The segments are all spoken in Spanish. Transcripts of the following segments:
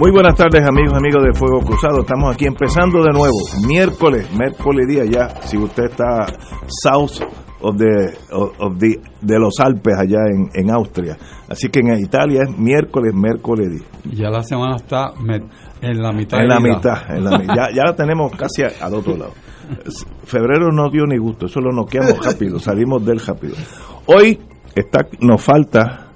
Muy buenas tardes amigos, amigos de Fuego Cruzado. Estamos aquí empezando de nuevo, miércoles, miércoles día ya, si usted está south of the, of the- de los Alpes allá en, en Austria. Así que en Italia es miércoles, miércoles día. Ya la semana está en la mitad. En la mitad, en la mi- ya, ya la tenemos casi al otro lado. Febrero no dio ni gusto, eso lo noqueamos rápido, salimos del rápido. Hoy está, nos falta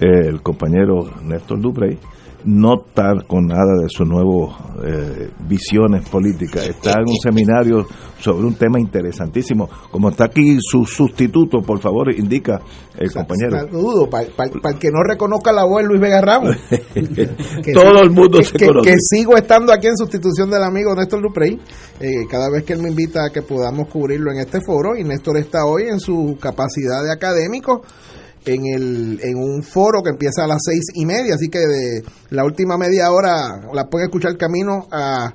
eh, el compañero Néstor Duprey, no está con nada de sus nuevos eh, visiones políticas, está en un seminario sobre un tema interesantísimo. Como está aquí su sustituto, por favor, indica el compañero. Saludo, para el que no reconozca la voz de Luis Vega Ramos. Que Todo el mundo que, se que- conoce. que sigo estando aquí en sustitución del amigo Néstor Duprey. eh, cada vez que él me invita a que podamos cubrirlo en este foro, y Néstor está hoy en su capacidad de académico. En, el, en un foro que empieza a las seis y media, así que de la última media hora la pueden escuchar camino a,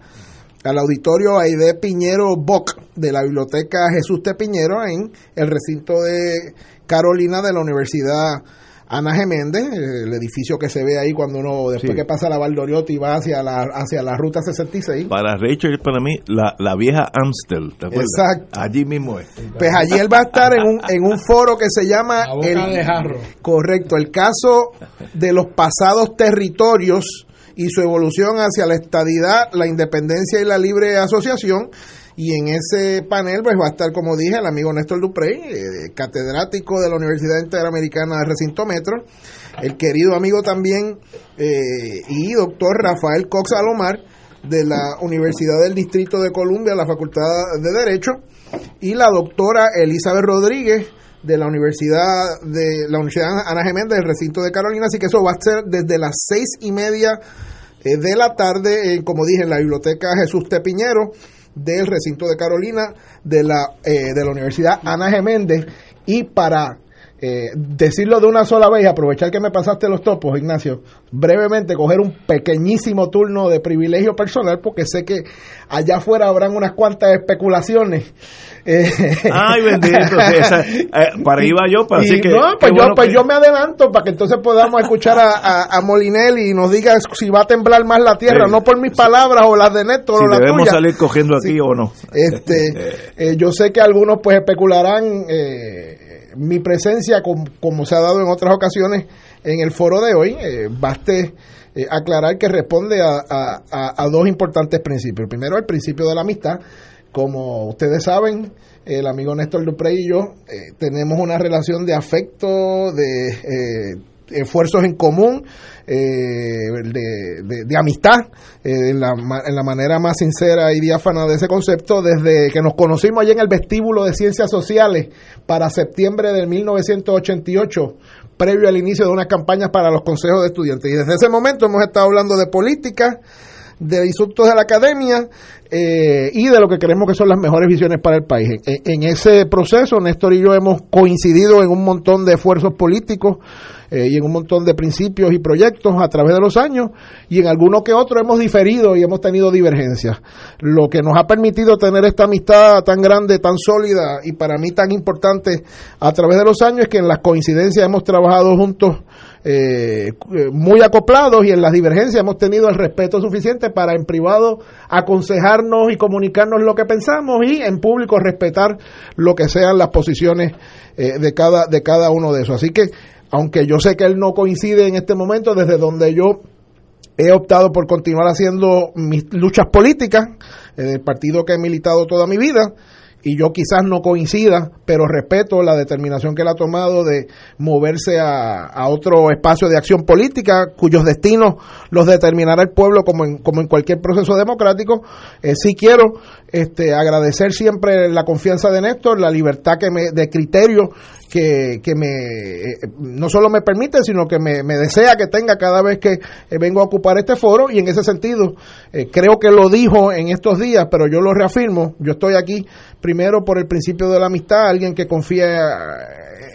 al auditorio Aide Piñero Boc de la Biblioteca Jesús T. Piñero en el recinto de Carolina de la Universidad Ana Geméndez, el edificio que se ve ahí cuando uno, después Sí. que pasa la Valdoriotti y va hacia la, hacia la ruta 66. Para Rachel, para mí, la, la vieja Amstel, ¿te acuerdas? Exacto. Allí mismo es. Pues allí él va a estar en un, en un foro que se llama La boca de jarro. correcto, el caso de los pasados territorios y su evolución hacia la estadidad, la independencia y la libre asociación. Y en ese panel pues va a estar, como dije, el amigo Néstor Duprey, eh, catedrático de la Universidad Interamericana de Recinto Metro, el querido amigo también eh, y doctor Rafael Cox Alomar de la Universidad del Distrito de Columbia, la Facultad de Derecho, y la doctora Elizabeth Rodríguez de la Universidad de la Universidad Ana Geméndez del recinto de Carolina, así que eso va a ser desde las seis y media eh, de la tarde, como dije, en la biblioteca Jesús T. Del recinto de Carolina de la, eh, de la Universidad Ana Geméndez y para eh, decirlo de una sola vez y aprovechar que me pasaste los topos, Ignacio, brevemente coger un pequeñísimo turno de privilegio personal porque sé que allá afuera habrán unas cuantas especulaciones. Eh, Ay, bendito. esa- eh, para ahí va yo, para así que. no, pues, yo, bueno pues que- yo me adelanto para que entonces podamos escuchar a, a, a Molinelli y nos diga si va a temblar más la tierra, Sí. no por mis palabras o las de Néstor si o las debemos salir cogiendo aquí o no. Este, eh, yo sé que algunos pues especularán eh, mi presencia com- como se ha dado en otras ocasiones en el foro de hoy. Eh, baste eh, aclarar que responde a, a- a- dos importantes principios. Primero, el principio de la amistad. Como ustedes saben, el amigo Néstor Duprey y yo eh, tenemos una relación de afecto, de eh, esfuerzos en común, eh, de, amistad, eh, en, la, en la manera más sincera y diáfana de ese concepto, desde que nos conocimos allí en el vestíbulo de Ciencias Sociales para septiembre de 1988, previo al inicio de unas campañas para los consejos de estudiantes. Y desde ese momento hemos estado hablando de política, de insultos de la academia eh, y de lo que creemos que son las mejores visiones para el país. En, en ese proceso, Néstor y yo hemos coincidido en un montón de esfuerzos políticos eh, y en un montón de principios y proyectos a través de los años y en alguno que otro hemos diferido y hemos tenido divergencias. Lo que nos ha permitido tener esta amistad tan grande, tan sólida y para mí tan importante a través de los años es que en las coincidencias hemos trabajado juntos eh, eh, muy acoplados y en las divergencias hemos tenido el respeto suficiente para en privado aconsejarnos y comunicarnos lo que pensamos y en público respetar lo que sean las posiciones eh, de cada de cada uno de esos. Así que aunque yo sé que él no coincide en este momento desde donde yo he optado por continuar haciendo mis luchas políticas en el partido que he militado toda mi vida y yo quizás no coincida, pero respeto la determinación que él ha tomado de moverse a, a otro espacio de acción política cuyos destinos los determinará el pueblo como en, como en cualquier proceso democrático. Eh, sí quiero este, agradecer siempre la confianza de Néstor, la libertad que me, de criterio que, que me eh, no solo me permite, sino que me, me desea que tenga cada vez que eh, vengo a ocupar este foro. Y en ese sentido eh, creo que lo dijo en estos días, pero yo lo reafirmo, yo estoy aquí primero por el principio de la amistad, alguien que confía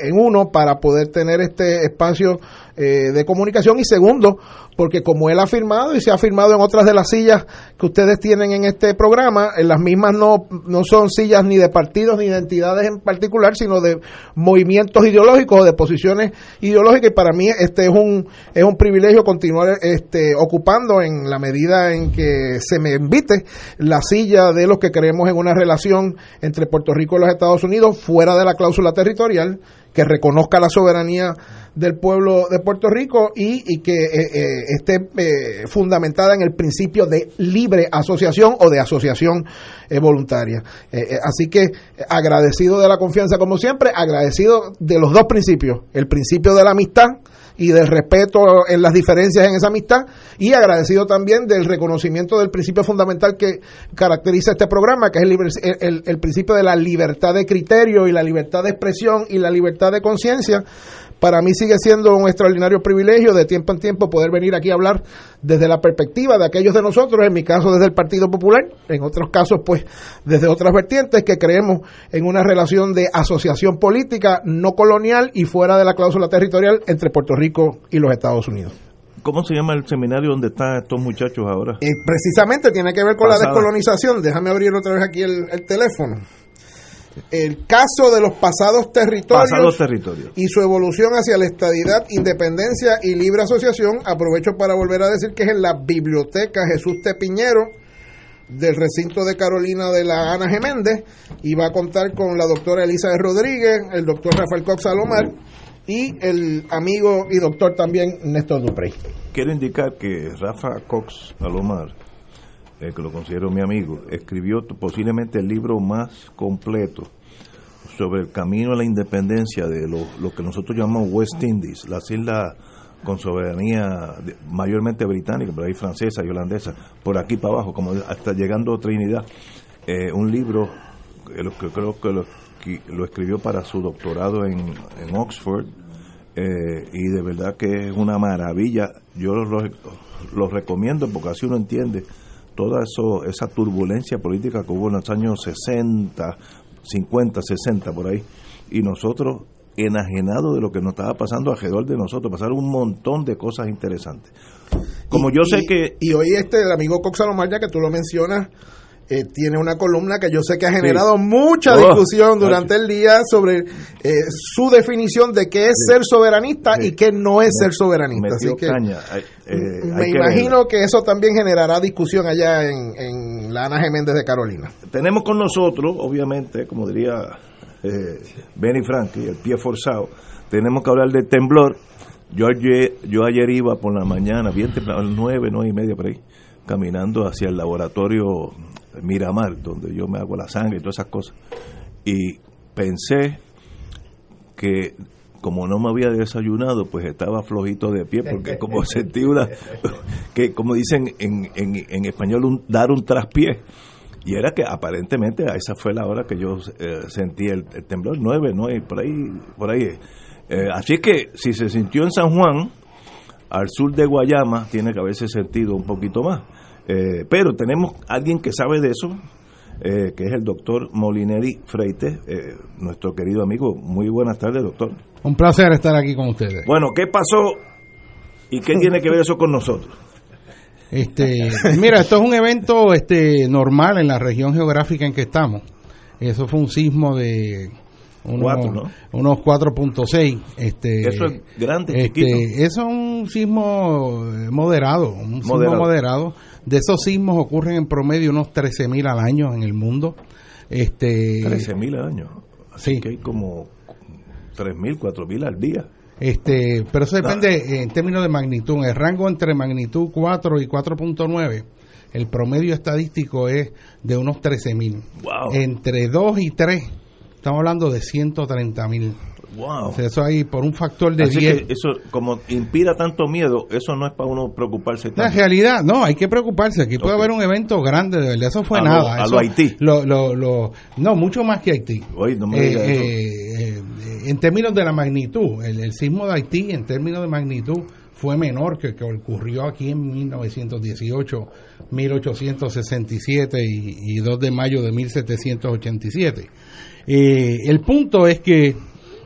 en uno para poder tener este espacio eh, de comunicación. Y segundo, porque como él ha firmado y se ha firmado en otras de las sillas que ustedes tienen en este programa, en las mismas no, no son sillas ni de partidos ni de entidades en particular, sino de movimientos ideológicos o de posiciones ideológicas. Y para mí este es un es un privilegio continuar este ocupando en la medida en que se me invite la silla de los que creemos en una relación entre Puerto Rico y los Estados Unidos fuera de la cláusula territorial que reconozca la soberanía del pueblo de Puerto Rico y, y que eh, eh, esté eh, fundamentada en el principio de libre asociación o de asociación eh, voluntaria. Eh, eh, así que agradecido de la confianza como siempre, agradecido de los dos principios, el principio de la amistad y del respeto en las diferencias en esa amistad y agradecido también del reconocimiento del principio fundamental que caracteriza este programa, que es el, el principio de la libertad de criterio y la libertad de expresión y la libertad de conciencia. Para mí sigue siendo un extraordinario privilegio de tiempo en tiempo poder venir aquí a hablar desde la perspectiva de aquellos de nosotros, en mi caso desde el Partido Popular, en otros casos pues desde otras vertientes que creemos en una relación de asociación política no colonial y fuera de la cláusula territorial entre Puerto Rico y los Estados Unidos. ¿Cómo se llama el seminario donde están estos muchachos ahora? Eh, precisamente tiene que ver con la descolonización. Déjame abrir otra vez aquí el, el teléfono. El caso de los pasados territorios Pasados territorios. y su evolución hacia la estadidad, independencia y libre asociación. Aprovecho para volver a decir que es en la Biblioteca Jesús Tepiñero del recinto de Carolina de la Ana Geméndez y va a contar con la doctora Elizabeth Rodríguez, el doctor Rafael Cox Salomar y el amigo y doctor también Néstor Duprey. Quiero indicar que Rafa Cox Palomar, eh, que lo considero mi amigo, escribió posiblemente el libro más completo sobre el camino a la independencia de lo, lo que nosotros llamamos West Indies, las islas con soberanía mayormente británica, pero hay francesa y holandesa, por aquí para abajo, como hasta llegando a Trinidad. Eh, un libro que, lo, que creo que lo, que lo escribió para su doctorado en, en Oxford, eh, y de verdad que es una maravilla. Yo lo, lo recomiendo porque así uno entiende toda eso, esa turbulencia política que hubo en los años 60, 50, 60 por ahí. Y nosotros enajenados de lo que nos estaba pasando alrededor de nosotros, pasaron un montón de cosas interesantes. Como yo Y- sé que Y hoy este, el amigo Cox Salomar, ya que tú lo mencionas, eh, tiene una columna que yo sé que ha generado mucha Oh, discusión durante el día sobre eh, su definición de qué es ser soberanista Sí. y qué no es ser soberanista. Así que caña. Hay- eh, me que imagino que eso también generará discusión allá en, en la Ana Geméndez de Carolina. tenemos con nosotros, obviamente, como diría eh, Benny Frankie, el pie forzado, tenemos que hablar del temblor. Yo ayer, yo ayer iba por la mañana, bien temprano, a las nueve, nueve y media por ahí, caminando hacia el laboratorio Miramar, donde yo me hago la sangre y todas esas cosas. Y pensé que como no me había desayunado, pues estaba flojito de pie, porque como sentí una, que como dicen en, en, en español, un, dar un traspié. Y era que aparentemente a esa fue la hora que yo eh, sentí el, el temblor, nueve, nueve, por ahí, por ahí. Eh, así que si se sintió en San Juan, al sur de Guayama, tiene que haberse sentido un poquito más. Eh, pero tenemos alguien que sabe de eso, eh, que es el doctor Molineri Freite, eh, nuestro querido amigo. Muy buenas tardes, doctor. Un placer estar aquí con ustedes. Bueno, ¿qué pasó y qué tiene que ver eso con nosotros? Este, mira, esto es un evento este normal en la región geográfica en que estamos. Eso fue un sismo de unos, Cuatro, ¿no? unos 4.6. Este, Eso es grande, este, chiquito. Eso es un sismo moderado, un sismo Moderado. De esos sismos ocurren en promedio unos 13.000 al año en el mundo. Este, 13.000 años. Así Sí. que hay como 3.000, 4.000 al día. Este, pero eso depende eh, en términos de magnitud. El rango entre magnitud 4 y 4.9 el promedio estadístico es de unos 13 mil. Wow. Entre 2 y 3, estamos hablando de 130 mil. Wow. O sea, eso ahí por un factor de Así 10. que eso, como inspira tanto miedo, eso no es para uno preocuparse La tanto. realidad, no, hay que preocuparse. Aquí puede haber un evento grande, de verdad. Eso fue A lo- nada. a lo Haití. lo- lo- no, mucho más que Haití. Oye, no me Eh, eh, eh, en términos de la magnitud, el, el sismo de Haití, en términos de magnitud, fue menor que el que ocurrió aquí en 1918, 1867 y, y 2 de mayo de 1787. Eh, el punto es que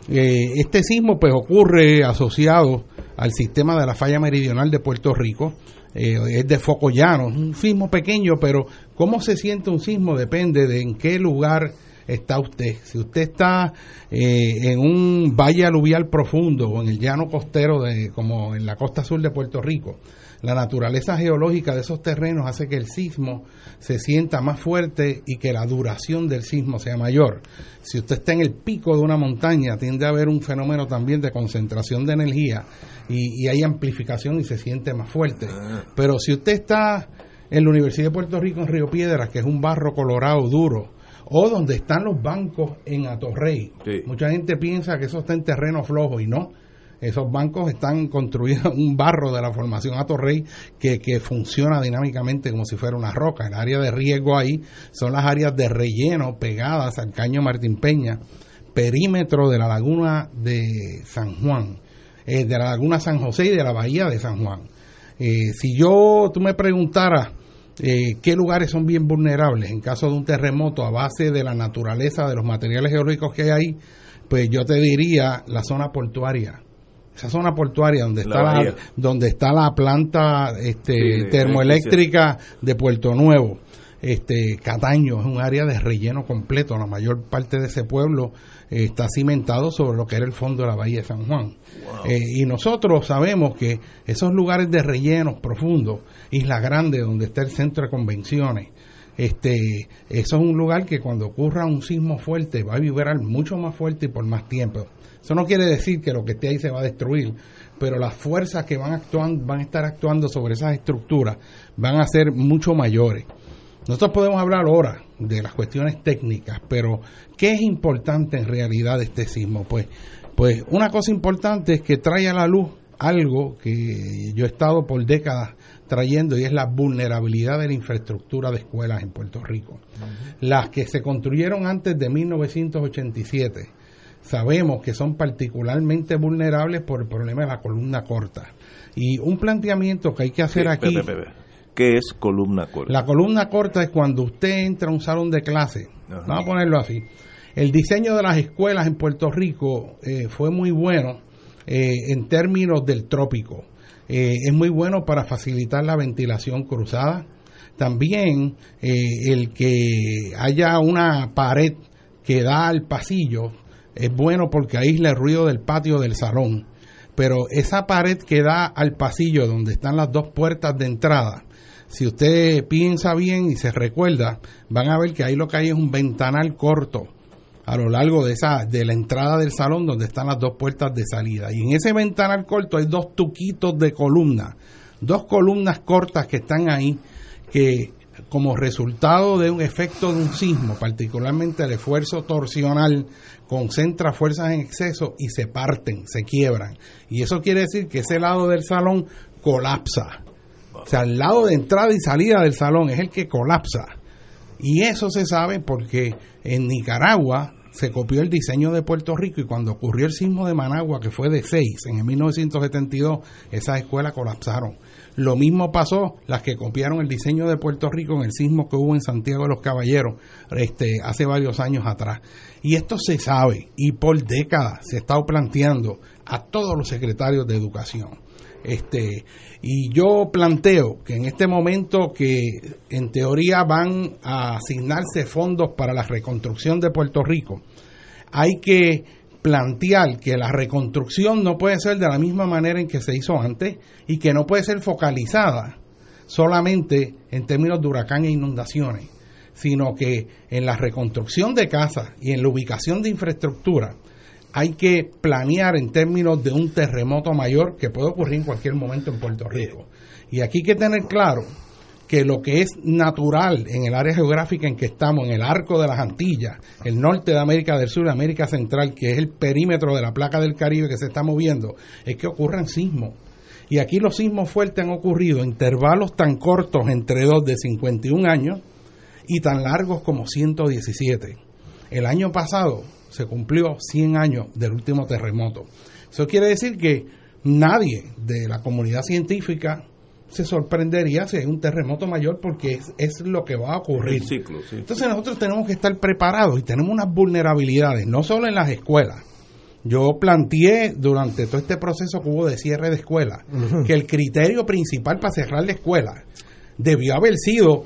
eh, este sismo pues ocurre asociado al sistema de la falla meridional de Puerto Rico. Eh, es de foco llano, es un sismo pequeño, pero cómo se siente un sismo depende de en qué lugar está usted. Si usted está eh, en un valle aluvial profundo o en el llano costero, de, como en la costa sur de Puerto Rico, la naturaleza geológica de esos terrenos hace que el sismo se sienta más fuerte y que la duración del sismo sea mayor. Si usted está en el pico de una montaña, tiende a haber un fenómeno también de concentración de energía y, y hay amplificación y se siente más fuerte. Pero si usted está en la Universidad de Puerto Rico en Río Piedras, que es un barro colorado duro, o donde están los bancos en Atorrey, Sí. mucha gente piensa que eso está en terreno flojo y no. Esos bancos están construidos en un barro de la formación Atorrey que, que funciona dinámicamente como si fuera una roca. El área de riesgo ahí son las áreas de relleno pegadas al caño Martín Peña, perímetro de la laguna de San Juan, eh, de la laguna San José y de la bahía de San Juan. Eh, si yo, tú me preguntaras eh, qué lugares son bien vulnerables en caso de un terremoto a base de la naturaleza de los materiales geológicos que hay ahí, pues yo te diría la zona portuaria. Esa zona portuaria donde La está la, donde está la planta este, Sí, termoeléctrica de Puerto Nuevo. Este Cataño es un área de relleno completo. La mayor parte de ese pueblo eh, está cimentado sobre lo que era el fondo de la bahía de San Juan. Eh, y nosotros sabemos que esos lugares de rellenos profundos, Isla Grande, donde está el centro de convenciones, este, eso es un lugar que cuando ocurra un sismo fuerte va a vibrar mucho más fuerte y por más tiempo. Eso no quiere decir que lo que esté ahí se va a destruir, pero las fuerzas que van actuando, van a estar actuando sobre esas estructuras van a ser mucho mayores. Nosotros podemos hablar ahora de las cuestiones técnicas, pero ¿qué es importante en realidad de este sismo? Pues, pues una cosa importante es que trae a la luz algo que yo he estado por décadas trayendo y es la vulnerabilidad de la infraestructura de escuelas en Puerto Rico. Las que se construyeron antes de 1987 sabemos que son particularmente vulnerables por el problema de la columna corta. Y un planteamiento que hay que hacer Sí, aquí... ¿Qué es columna corta? La columna corta es cuando usted entra a un salón de clase. Ajá. Vamos a ponerlo así. El diseño de las escuelas en Puerto Rico eh, fue muy bueno eh, en términos del trópico. Eh, es muy bueno para facilitar la ventilación cruzada. También eh, el que haya una pared que da al pasillo es bueno porque aísla el ruido del patio del salón. Pero esa pared que da al pasillo donde están las dos puertas de entrada, si usted piensa bien y se recuerda, van a ver que ahí lo que hay es un ventanal corto a lo largo de esa de la entrada del salón donde están las dos puertas de salida y en ese ventanal corto hay dos tuquitos de columna, dos columnas cortas que están ahí que como resultado de un efecto de un sismo, particularmente el esfuerzo torsional, concentra fuerzas en exceso y se parten, se quiebran. Y eso quiere decir que ese lado del salón colapsa. O sea, el lado de entrada y salida del salón es el que colapsa. Y eso se sabe porque en Nicaragua se copió el diseño de Puerto Rico y cuando ocurrió el sismo de Managua, que fue de 6 en el 1972, esas escuelas colapsaron. Lo mismo pasó las que copiaron el diseño de Puerto Rico en el sismo que hubo en Santiago de los Caballeros este, hace varios años atrás. Y esto se sabe y por décadas se ha estado planteando a todos los secretarios de educación. Este, y yo planteo que en este momento que en teoría van a asignarse fondos para la reconstrucción de Puerto Rico, hay que plantear que la reconstrucción no puede ser de la misma manera en que se hizo antes y que no puede ser focalizada solamente en términos de huracán e inundaciones, sino que en la reconstrucción de casas y en la ubicación de infraestructura hay que planear en términos de un terremoto mayor que puede ocurrir en cualquier momento en Puerto Rico. Y aquí hay que tener claro que lo que es natural en el área geográfica en que estamos, en el arco de las Antillas, el norte de América del Sur, América Central, que es el perímetro de la placa del Caribe que se está moviendo, es que ocurran sismos. Y aquí los sismos fuertes han ocurrido en intervalos tan cortos entre dos de 51 años y tan largos como 117. El año pasado se cumplió 100 años del último terremoto. Eso quiere decir que nadie de la comunidad científica se sorprendería si hay un terremoto mayor porque es, lo que va a ocurrir. Entonces nosotros tenemos que estar preparados y tenemos unas vulnerabilidades, no solo en las escuelas. Yo planteé durante todo este proceso que hubo de cierre de escuelas que el criterio principal para cerrar la escuela debió haber sido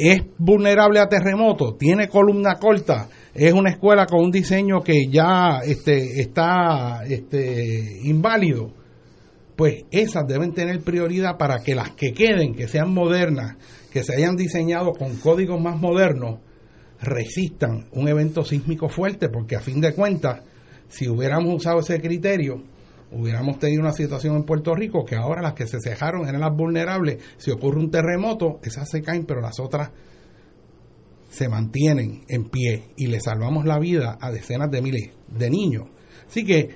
es vulnerable a terremotos, tiene columna corta, es una escuela con un diseño que ya este, está este, inválido pues esas deben tener prioridad para que las que queden, que sean modernas, que se hayan diseñado con códigos más modernos, resistan un evento sísmico fuerte, porque a fin de cuentas, si hubiéramos usado ese criterio, hubiéramos tenido una situación en Puerto Rico que ahora las que se cejaron eran las vulnerables. Si ocurre un terremoto, esas se caen, pero las otras se mantienen en pie y le salvamos la vida a decenas de miles de niños. Así que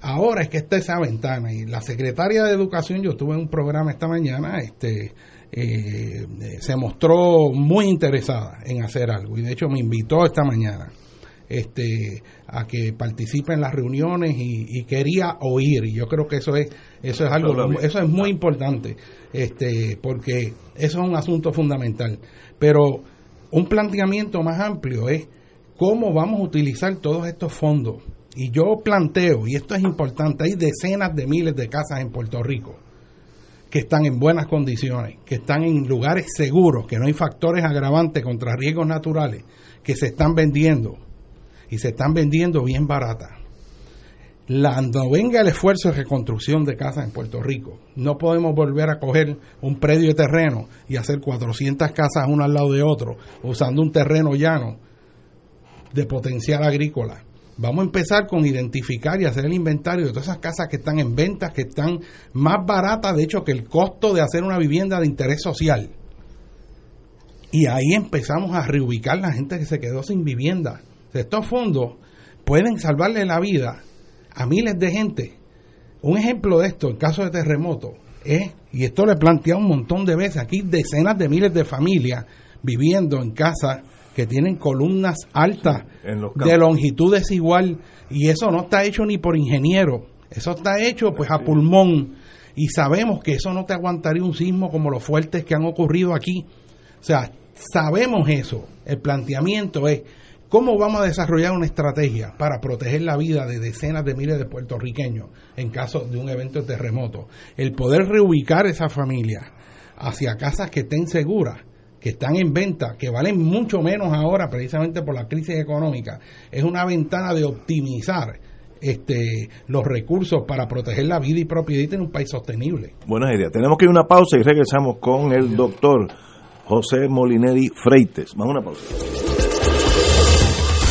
ahora es que está esa ventana y la secretaria de Educación, yo estuve en un programa esta mañana, este eh, se mostró muy interesada en hacer algo y de hecho me invitó esta mañana este a que participe en las reuniones y, quería oír. Y yo creo que eso es eso es algo eso es muy importante este porque eso es un asunto fundamental. Pero un planteamiento más amplio es cómo vamos a utilizar todos estos fondos. Y yo planteo, y esto es importante, hay decenas de miles de casas en Puerto Rico que están en buenas condiciones, que están en lugares seguros, que no hay factores agravantes contra riesgos naturales, que se están vendiendo y se están vendiendo bien baratas. Cuando venga el esfuerzo de reconstrucción de casas en Puerto Rico, no podemos volver a coger un predio de terreno y hacer 400 casas una al lado de otro, usando un terreno llano de potencial agrícola Vamos a empezar con identificar y hacer el inventario de todas esas casas que están en ventas, que están más baratas, de hecho, que el costo de hacer una vivienda de interés social. Y ahí empezamos a reubicar la gente que se quedó sin vivienda. Estos fondos pueden salvarle la vida a miles de gente. Un ejemplo de esto, en caso de terremoto, es, y esto lo he planteado un montón de veces, aquí decenas de miles de familias viviendo en casas que tienen columnas altas de longitud desigual y eso no está hecho ni por ingeniero, eso está hecho pues a pulmón y sabemos que eso no te aguantaría un sismo como los fuertes que han ocurrido aquí. O sea, sabemos eso. El planteamiento es cómo vamos a desarrollar una estrategia para proteger la vida de decenas de miles de puertorriqueños en caso de un evento de terremoto. El poder reubicar esa familia hacia casas que estén seguras que están en venta, que valen mucho menos ahora precisamente por la crisis económica, es una ventana de optimizar este, los recursos para proteger la vida y propiedad en un país sostenible. Buenas ideas. Tenemos que ir a una pausa y regresamos con el doctor José Molinelli Freites. A una pausa.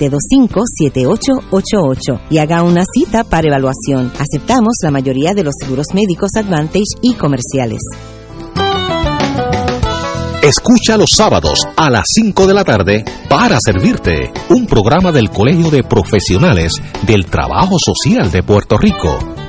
725-7888 y haga una cita para evaluación. Aceptamos la mayoría de los seguros médicos Advantage y comerciales. Escucha los sábados a las 5 de la tarde para servirte un programa del Colegio de Profesionales del Trabajo Social de Puerto Rico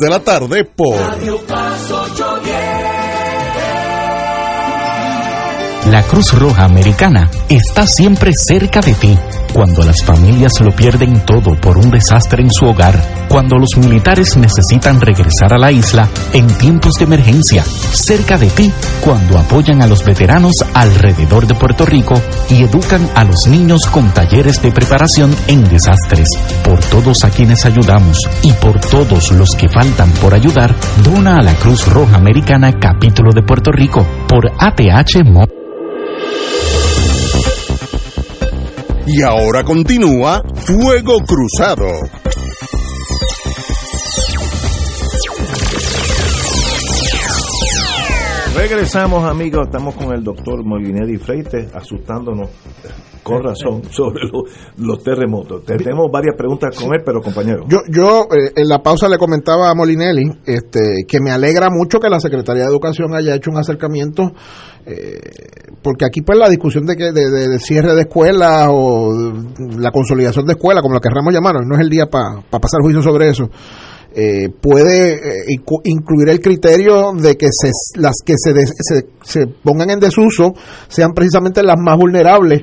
de la tarde por La Cruz Roja Americana está siempre cerca de ti. Cuando las familias lo pierden todo por un desastre en su hogar, cuando los militares necesitan regresar a la isla en tiempos de emergencia, cerca de ti, cuando apoyan a los veteranos alrededor de Puerto Rico y educan a los niños con talleres de preparación en desastres. Por todos a quienes ayudamos y por todos los que faltan por ayudar, dona a la Cruz Roja Americana Capítulo de Puerto Rico por ATH Mo Y ahora continúa Fuego Cruzado. Regresamos, amigos. Estamos con el doctor Molinelli Freite, asustándonos con razón sobre lo- los terremotos. Tenemos varias preguntas con él, pero compañero. Yo, yo eh, en la pausa le comentaba a Molinelli este, que me alegra mucho que la Secretaría de Educación haya hecho un acercamiento, eh, porque aquí pues la discusión de, que, de, de- de cierre de escuelas o la consolidación de escuelas, como la querramos llamar, no es el día para pasar juicio sobre eso. eh, puede eh, incluir el criterio de que se, las que se, des- se, se pongan en desuso sean precisamente las más vulnerables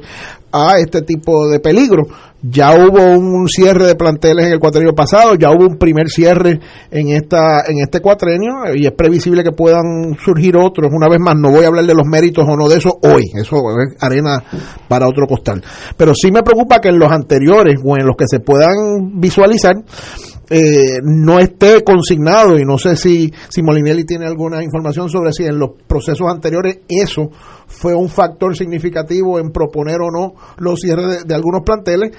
a este tipo de peligro. Ya hubo un cierre de planteles en el cuatrenio pasado, ya hubo un primer cierre en esta en este cuatrenio y es previsible que puedan surgir otros. Una vez más, no voy a hablar de los méritos o no de eso hoy, eso es arena para otro costal. Pero sí me preocupa que en los anteriores o en los que se puedan visualizar eh, no esté consignado y no sé si, si Molinelli tiene alguna información sobre si en los procesos anteriores eso fue un factor significativo en proponer o no los cierres de, de algunos planteles.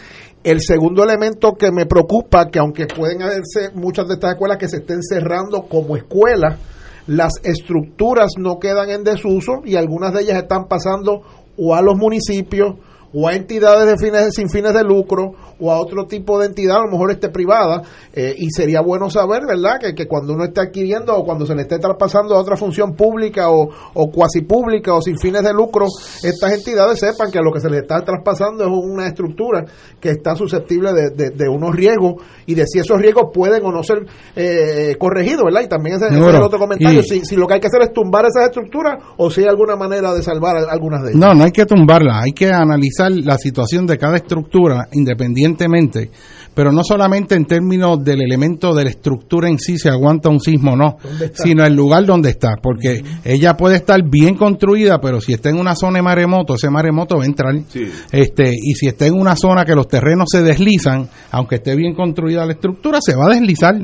El segundo elemento que me preocupa, que aunque pueden haberse muchas de estas escuelas que se estén cerrando como escuelas, las estructuras no quedan en desuso y algunas de ellas están pasando o a los municipios o a entidades de fines, sin fines de lucro o a otro tipo de entidad, a lo mejor esté privada, eh, y sería bueno saber, ¿verdad?, que, que cuando uno esté adquiriendo o cuando se le esté traspasando a otra función pública o, o cuasi pública o sin fines de lucro, estas entidades sepan que lo que se les está traspasando es una estructura que está susceptible de, de- de unos riesgos y de si esos riesgos pueden o no ser eh, corregidos, ¿verdad? Y también ese, ese es el otro comentario, Y- si, si lo que hay que hacer es tumbar esas estructuras o si hay alguna manera de salvar algunas de ellas. No, no hay que tumbarla, hay que analizar la situación de cada estructura independientemente, pero no solamente en términos del elemento de la estructura en sí, si aguanta un sismo o no, sino el lugar donde está, porque ella puede estar bien construida, pero si está en una zona de maremoto, ese maremoto va a entrar. Sí. Este, y si está en una zona que los terrenos se deslizan, aunque esté bien construida la estructura, se va a deslizar.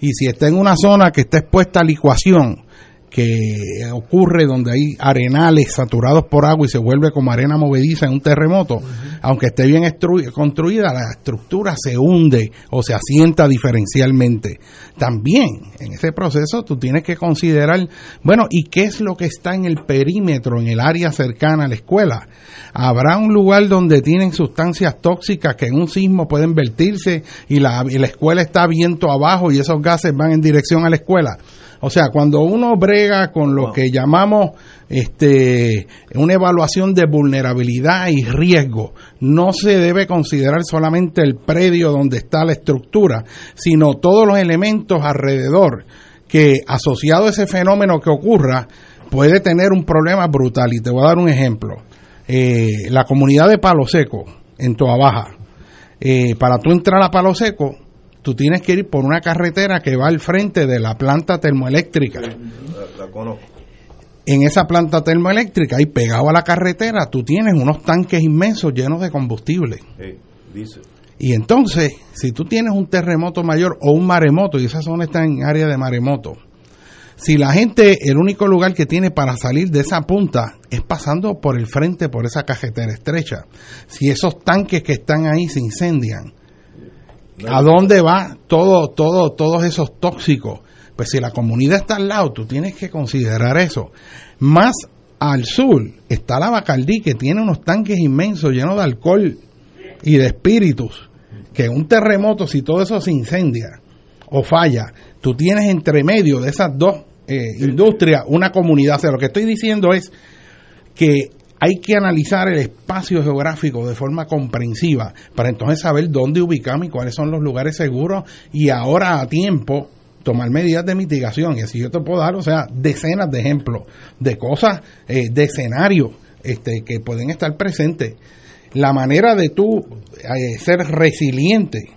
Y si está en una zona que está expuesta a licuación, que ocurre donde hay arenales saturados por agua y se vuelve como arena movediza en un terremoto, aunque esté bien construida, la estructura se hunde o se asienta diferencialmente. También en ese proceso tú tienes que considerar, bueno, ¿y qué es lo que está en el perímetro, en el área cercana a la escuela? ¿Habrá un lugar donde tienen sustancias tóxicas que en un sismo pueden vertirse y la, y la escuela está viento abajo y esos gases van en dirección a la escuela? O sea, cuando uno brega con lo que llamamos este una evaluación de vulnerabilidad y riesgo, no se debe considerar solamente el predio donde está la estructura, sino todos los elementos alrededor que asociado a ese fenómeno que ocurra puede tener un problema brutal. Y te voy a dar un ejemplo. Eh, la comunidad de Palo Seco, en Toa Baja, eh, para tú entrar a Palo Seco, tú tienes que ir por una carretera que va al frente de la planta termoeléctrica. La, la conozco. En esa planta termoeléctrica, ahí pegado a la carretera, tú tienes unos tanques inmensos llenos de combustible. Dice. Y entonces, si tú tienes un terremoto mayor o un maremoto, y esa zona está en área de maremoto, si la gente, el único lugar que tiene para salir de esa punta es pasando por el frente, por esa cajetera estrecha, si esos tanques que están ahí se incendian, ¿A dónde va todo, todo, todos esos tóxicos? Pues si la comunidad está al lado, tú tienes que considerar eso. Más al sur está la Bacardí, que tiene unos tanques inmensos llenos de alcohol y de espíritus. Que un terremoto, si todo eso se incendia o falla, tú tienes entre medio de esas dos eh, industrias una comunidad. O sea, lo que estoy diciendo es que hay que analizar el espacio geográfico de forma comprensiva para entonces saber dónde ubicamos y cuáles son los lugares seguros y ahora a tiempo tomar medidas de mitigación. Y así yo te puedo dar, o sea, decenas de ejemplos de cosas, eh, de escenarios este, que pueden estar presentes. La manera de tú eh, ser resiliente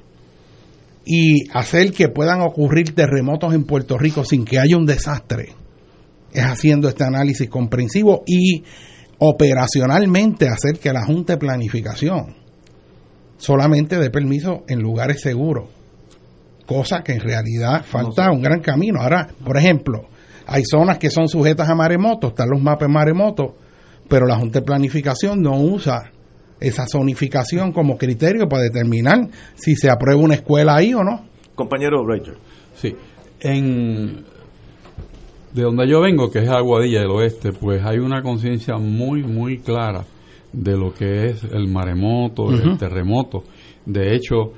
y hacer que puedan ocurrir terremotos en Puerto Rico sin que haya un desastre es haciendo este análisis comprensivo y operacionalmente hacer que la Junta de Planificación solamente dé permiso en lugares seguros, cosa que en realidad falta un gran camino. Ahora, por ejemplo, hay zonas que son sujetas a maremotos, están los mapas maremotos, pero la Junta de Planificación no usa esa zonificación como criterio para determinar si se aprueba una escuela ahí o no. Compañero Rachel. Sí, en de donde yo vengo, que es Aguadilla del Oeste, pues hay una conciencia muy, muy clara de lo que es el maremoto, el terremoto. De hecho,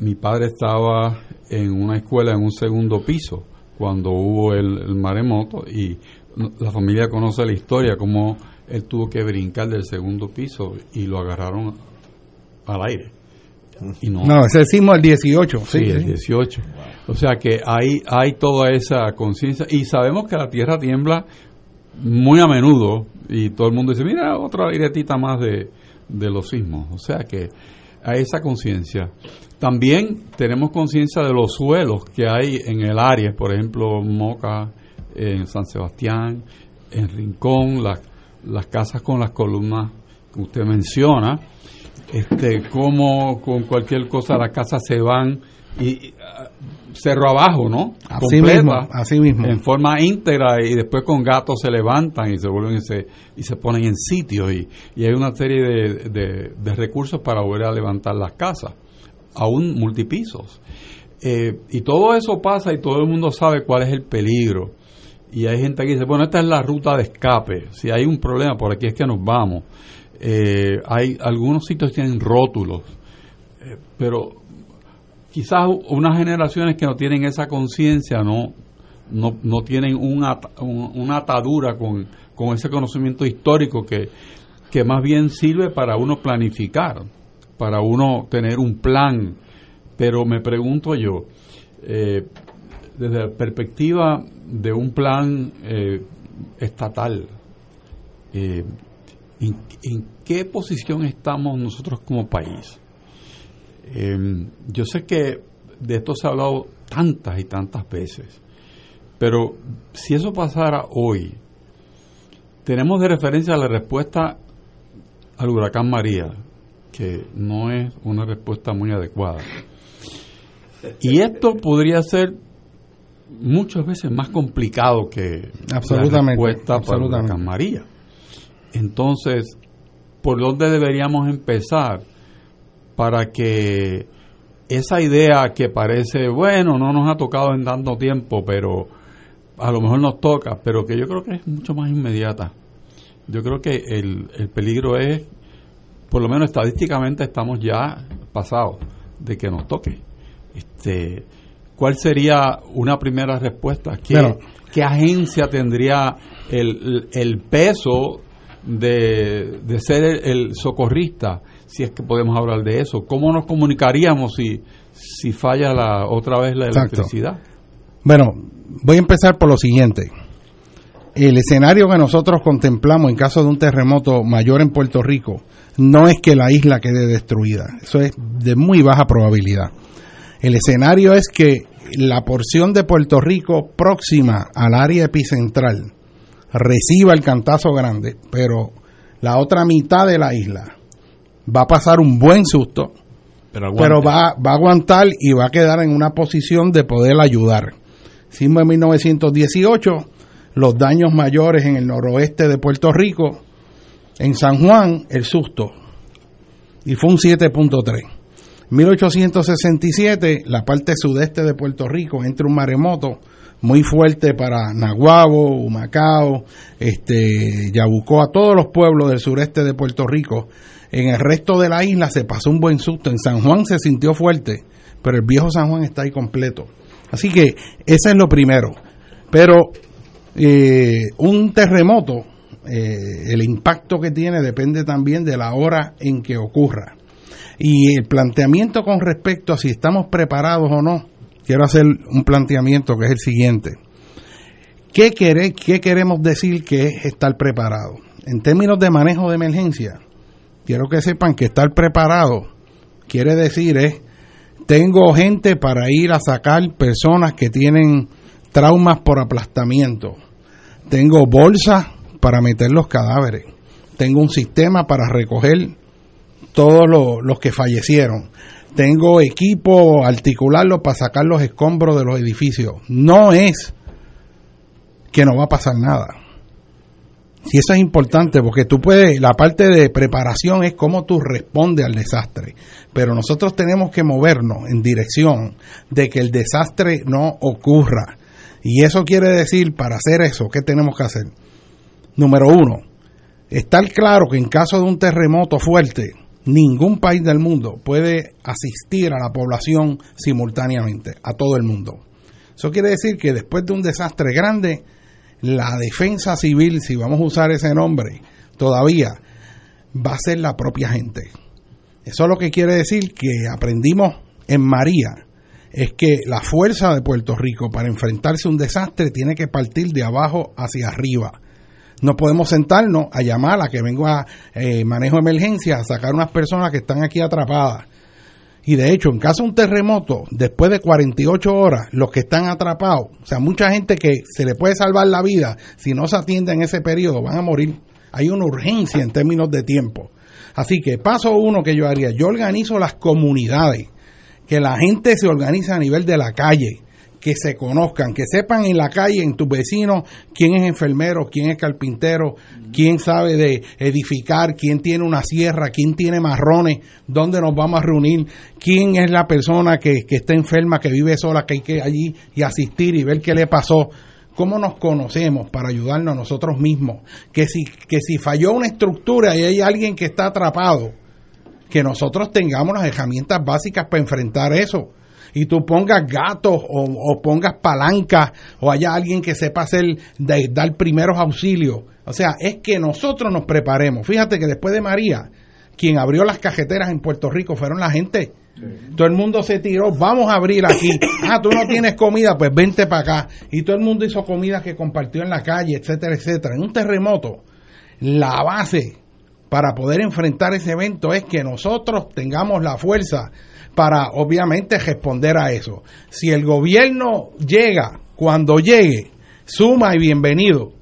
mi padre estaba en una escuela en un segundo piso cuando hubo el, maremoto y la familia conoce la historia, cómo él tuvo que brincar del segundo piso y lo agarraron al aire. No, ese decimos el 18. Sí, el 18. O sea que hay, hay toda esa conciencia y sabemos que la tierra tiembla muy a menudo y todo el mundo dice, mira, otra airetita más de, de los sismos. O sea que hay esa conciencia. También tenemos conciencia de los suelos que hay en el área, por ejemplo, Moca, en San Sebastián, en Rincón, las, las casas con las columnas que usted menciona, este, como con cualquier cosa las casas se van y cerro abajo, ¿no? Así mismo, así mismo. En forma íntegra y después con gatos se levantan y se vuelven y se, y se ponen en sitio y, hay una serie de, de, recursos para volver a levantar las casas, aún multipisos. Eh, y todo eso pasa y todo el mundo sabe cuál es el peligro. Y hay gente que dice, bueno, esta es la ruta de escape. Si hay un problema, por aquí es que nos vamos. Eh, hay algunos sitios tienen rótulos, eh, pero quizás unas generaciones que no tienen esa conciencia no, no, tienen una, una atadura con, ese conocimiento histórico que, que más bien sirve para uno planificar, para uno tener un plan. Pero me pregunto yo, eh, desde la perspectiva de un plan estatal, ¿en, qué posición estamos nosotros como país? Em, yo sé que de esto se ha hablado tantas y tantas veces, pero si eso pasara hoy, tenemos de referencia la respuesta al huracán María, que no es una respuesta muy adecuada. Y esto podría ser muchas veces más complicado que la respuesta para el huracán María. Entonces, ¿por dónde deberíamos empezar? para que esa idea que parece, bueno, no nos ha tocado en tanto tiempo, pero a lo mejor nos toca, pero que yo creo que es mucho más inmediata. Yo creo que el, el peligro es, por lo menos estadísticamente estamos ya pasados de que nos toque. Este, ¿Cuál sería una primera respuesta? ¿Qué, ¿qué agencia tendría el, el peso de, de ser el socorrista? si es que podemos hablar de eso. ¿Cómo nos comunicaríamos si, si falla la, otra vez la electricidad? Bueno, voy a empezar por lo siguiente. El escenario que nosotros contemplamos en caso de un terremoto mayor en Puerto Rico no es que la isla quede destruida. Eso es de muy baja probabilidad. El escenario es que la porción de Puerto Rico próxima al área epicentral reciba el cantazo grande, pero la otra mitad de la isla va a pasar un buen susto, pero, va, va, a aguantar y va a quedar en una posición de poder ayudar. Hicimos en 1918 los daños mayores en el noroeste de Puerto Rico, en San Juan el susto, y fue un 7.3. 1867, la parte sudeste de Puerto Rico entra un maremoto muy fuerte para Naguabo, Humacao, este, Yabucoa, todos los pueblos del sureste de Puerto Rico. En el resto de la isla se pasó un buen susto. En San Juan se sintió fuerte, pero el viejo San Juan está ahí completo. Así que ese es lo primero. Pero eh, un terremoto, eh, el impacto que tiene depende también de la hora en que ocurra. Y el planteamiento con respecto a si estamos preparados o no, quiero hacer un planteamiento que es el siguiente. ¿Qué, qué queremos decir que es estar preparado? En términos de manejo de emergencia, quiero que sepan que estar preparado quiere decir es, tengo gente para ir a sacar personas que tienen traumas por aplastamiento. Tengo bolsas para meter los cadáveres. Tengo un sistema para recoger todos los, que fallecieron. Tengo equipo, articularlo para sacar los escombros de los edificios. No es que no va a pasar nada. Si eso es importante, porque tú puedes, la parte de preparación es cómo tú respondes al desastre, pero nosotros tenemos que movernos en dirección de que el desastre no ocurra. Y eso quiere decir, para hacer eso, ¿qué tenemos que hacer? Número uno, estar claro que en caso de un terremoto fuerte, ningún país del mundo puede asistir a la población simultáneamente, a todo el mundo. Eso quiere decir que después de un desastre grande, la defensa civil, si vamos a usar ese nombre, todavía va a ser la propia gente. Eso es lo que quiere decir que aprendimos en María, es que la fuerza de Puerto Rico para enfrentarse a un desastre tiene que partir de abajo hacia arriba no podemos sentarnos a llamar a que venga a eh, manejo de emergencia a sacar unas personas que están aquí atrapadas. Y de hecho, en caso de un terremoto, después de 48 horas, los que están atrapados, o sea, mucha gente que se le puede salvar la vida, si no se atiende en ese periodo, van a morir. Hay una urgencia en términos de tiempo. Así que paso uno que yo haría, yo organizo las comunidades, que la gente se organiza a nivel de la calle, que se conozcan, que sepan en la calle, en tus vecinos, quién es enfermero, quién es carpintero, quién sabe de edificar, quién tiene una sierra, quién tiene marrones, dónde nos vamos a reunir, quién es la persona que, que está enferma, que vive sola, que hay que allí y asistir y ver qué le pasó. ¿Cómo nos conocemos para ayudarnos a nosotros mismos? Que si, que si falló una estructura y hay alguien que está atrapado, que nosotros tengamos las herramientas básicas para enfrentar eso y tú pongas gatos o, pongas palancas o haya alguien que sepa hacer, de, dar primeros auxilios. O sea, es que nosotros nos preparemos. Fíjate que después de María, quien abrió las cajeteras en Puerto Rico fueron la gente. Todo el mundo se tiró, vamos a abrir aquí. Ah, tú no tienes comida, pues vente para acá. Y todo el mundo hizo comida que compartió en la calle, etcétera, etcétera. En un terremoto, la base para poder enfrentar ese evento es que nosotros tengamos la fuerza para obviamente responder a eso. Si el gobierno llega, cuando llegue, suma y bienvenido.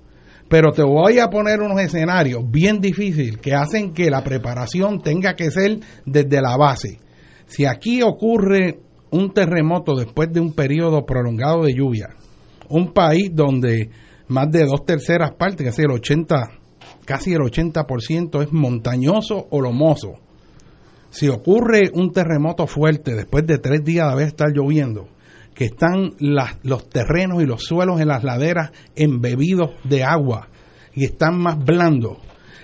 Pero te voy a poner unos escenarios bien difíciles que hacen que la preparación tenga que ser desde la base. Si aquí ocurre un terremoto después de un periodo prolongado de lluvia, un país donde más de dos terceras partes, casi el 80, casi el 80% es montañoso o lomoso si ocurre un terremoto fuerte después de tres días de haber estado lloviendo, que están los terrenos y los suelos en las laderas embebidos de agua y están más blandos,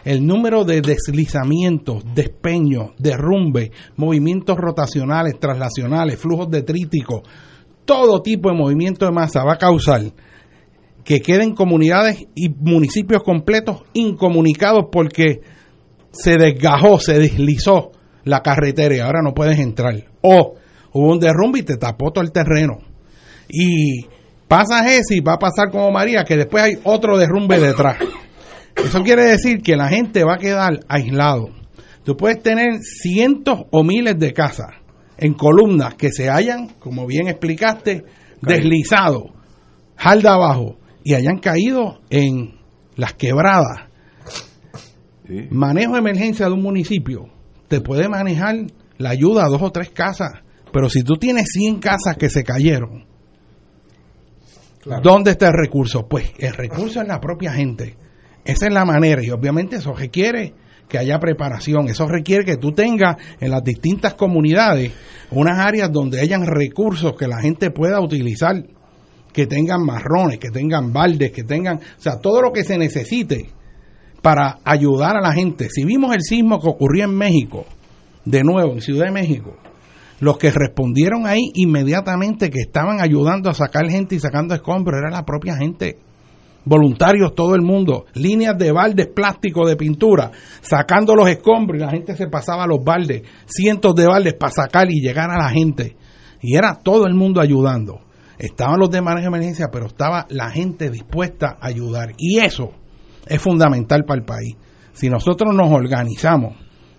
el número de deslizamientos, despeños, derrumbes, movimientos rotacionales, traslacionales, flujos detríticos, todo tipo de movimiento de masa va a causar que queden comunidades y municipios completos incomunicados porque se desgajó, se deslizó la carretera y ahora no puedes entrar. O hubo un derrumbe y te tapó todo el terreno. Y pasa ese y va a pasar como María, que después hay otro derrumbe detrás. Eso quiere decir que la gente va a quedar aislado. Tú puedes tener cientos o miles de casas en columnas que se hayan, como bien explicaste, deslizado, jalda abajo, y hayan caído en las quebradas. Manejo de emergencia de un municipio te puede manejar la ayuda a dos o tres casas, pero si tú tienes 100 casas que se cayeron, ¿dónde está el recurso? Pues el recurso es la propia gente. Esa es la manera y obviamente eso requiere que haya preparación. Eso requiere que tú tengas en las distintas comunidades unas áreas donde hayan recursos que la gente pueda utilizar, que tengan marrones, que tengan baldes, que tengan, o sea, todo lo que se necesite para ayudar a la gente. Si vimos el sismo que ocurrió en México, de nuevo, en Ciudad de México, los que respondieron ahí inmediatamente que estaban ayudando a sacar gente y sacando escombros era la propia gente. Voluntarios todo el mundo, líneas de baldes plásticos de pintura, sacando los escombros y la gente se pasaba a los baldes, cientos de baldes para sacar y llegar a la gente. Y era todo el mundo ayudando. Estaban los de manejo de emergencia, pero estaba la gente dispuesta a ayudar. Y eso es fundamental para el país. Si nosotros nos organizamos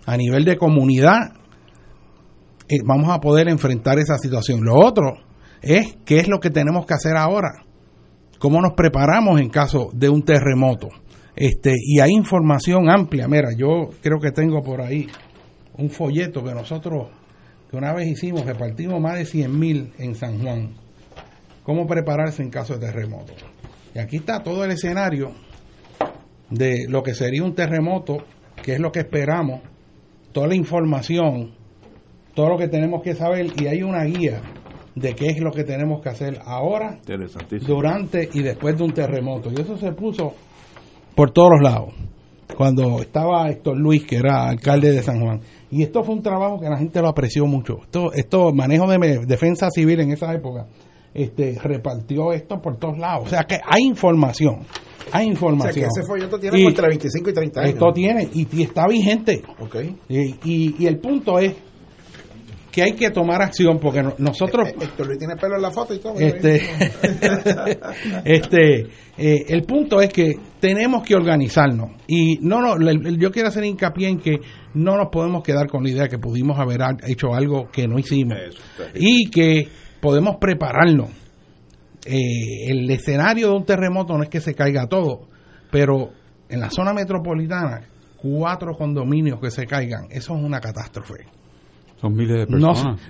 a nivel de comunidad, eh, vamos a poder enfrentar esa situación. Lo otro es qué es lo que tenemos que hacer ahora, cómo nos preparamos en caso de un terremoto. Este, y hay información amplia. Mira, yo creo que tengo por ahí un folleto que nosotros, que una vez hicimos, repartimos más de 100 mil en San Juan. Cómo prepararse en caso de terremoto. Y aquí está todo el escenario de lo que sería un terremoto, que es lo que esperamos, toda la información, todo lo que tenemos que saber y hay una guía de qué es lo que tenemos que hacer ahora, durante y después de un terremoto. Y eso se puso por todos los lados. Cuando estaba Héctor Luis, que era alcalde de San Juan. Y esto fue un trabajo que la gente lo apreció mucho. Esto, esto manejo de defensa civil en esa época, este, repartió esto por todos lados. O sea que hay información. Hay información. O sea que ese folleto tiene entre 25 y 30 años. Esto tiene, y, está vigente. Okay. Y, y, el punto es que hay que tomar acción porque nosotros eh, Héctor Luis tiene pelo en la foto y todo este este eh, el punto es que tenemos que organizarnos y no no yo quiero hacer hincapié en que no nos podemos quedar con la idea que pudimos haber hecho algo que no hicimos y que podemos prepararnos eh, el escenario de un terremoto no es que se caiga todo pero en la zona metropolitana cuatro condominios que se caigan eso es una catástrofe son miles de personas.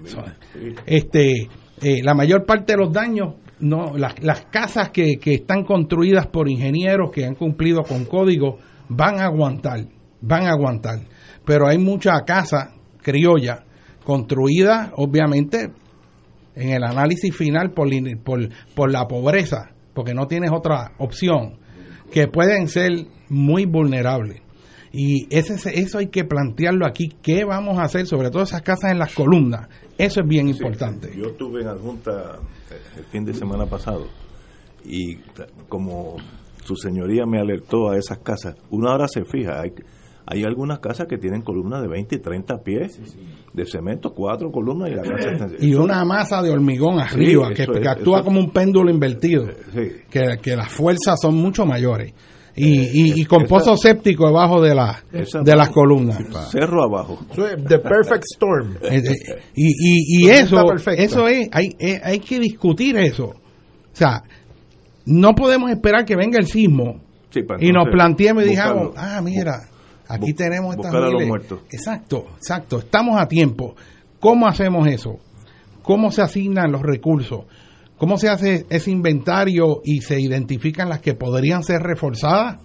este, eh, la mayor parte de los daños, no, las, las casas que, que están construidas por ingenieros que han cumplido con código van a aguantar, van a aguantar. Pero hay mucha casa criolla construida, obviamente, en el análisis final por, por, por la pobreza, porque no tienes otra opción, que pueden ser muy vulnerables. Y ese, eso hay que plantearlo aquí. ¿Qué vamos a hacer sobre todo esas casas en las columnas? Eso es bien importante. Yo estuve en adjunta eh, el fin de semana pasado y como su señoría me alertó a esas casas, una hora se fija, hay, hay algunas casas que tienen columnas de 20 y 30 pies de cemento, cuatro columnas y la casa Y una masa de hormigón arriba que, actúa como un péndulo invertido, que, que las fuerzas son mucho mayores y, y, con pozo séptico debajo de, la, de las columnas. Cerro abajo. The perfect storm. Eh, eh, y, y, eso, eso es, hay, eh, hay que discutir eso. O sea, no podemos esperar que venga el sismo y nos planteemos y digamos, ah, mira, aquí tenemos estas Exacto, exacto, estamos a tiempo. ¿Cómo hacemos eso? ¿Cómo se asignan los recursos? ¿Cómo se hace ese inventario y se identifican las que podrían ser reforzadas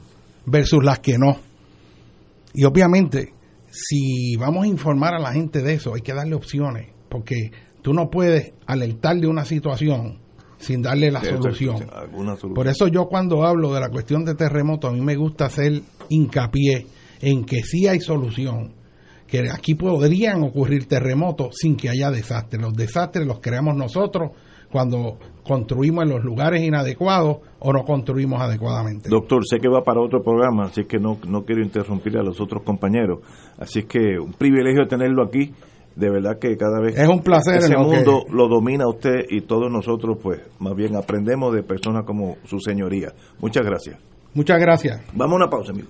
versus las que no? Y obviamente, si vamos a informar a la gente de eso, hay que darle opciones, porque tú no puedes alertar de una situación sin darle la solución. Por eso yo cuando hablo de la cuestión de terremoto, a mí me gusta hacer hincapié en que sí hay solución, que aquí podrían ocurrir terremotos sin que haya desastres. Los desastres los creamos nosotros cuando construimos en los lugares inadecuados o no construimos adecuadamente. Doctor, sé que va para otro programa, así que no, no quiero interrumpir a los otros compañeros. Así que un privilegio tenerlo aquí. De verdad que cada vez es un placer ese mundo lo domina usted y todos nosotros, pues, más bien aprendemos de personas como su señoría. Muchas gracias. Muchas gracias. Vamos a una pausa, amigo.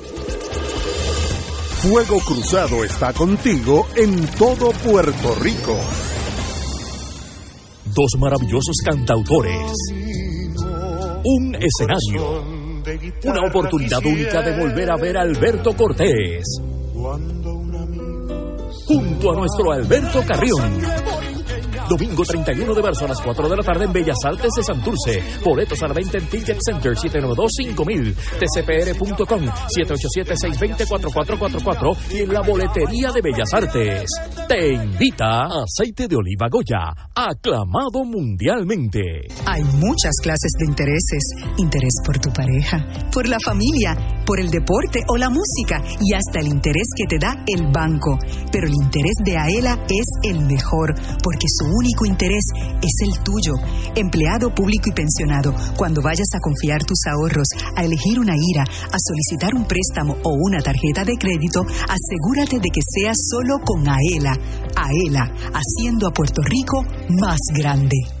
Fuego Cruzado está contigo en todo Puerto Rico. Dos maravillosos cantautores. Un escenario. Una oportunidad única de volver a ver a Alberto Cortés. Junto a nuestro Alberto Carrión. Domingo 31 de marzo a las 4 de la tarde en Bellas Artes de Santurce. Boletos a la venta en Ticket Center 792-5000, tcpr.com 787-620-4444 y en la boletería de Bellas Artes. Te invita Aceite de Oliva Goya, aclamado mundialmente. Hay muchas clases de intereses. Interés por tu pareja, por la familia, por el deporte o la música y hasta el interés que te da el banco. Pero el interés de Aela es el mejor porque su único interés es el tuyo. Empleado público y pensionado, cuando vayas a confiar tus ahorros, a elegir una IRA, a solicitar un préstamo o una tarjeta de crédito, asegúrate de que sea solo con Aela. Aela, haciendo a Puerto Rico más grande.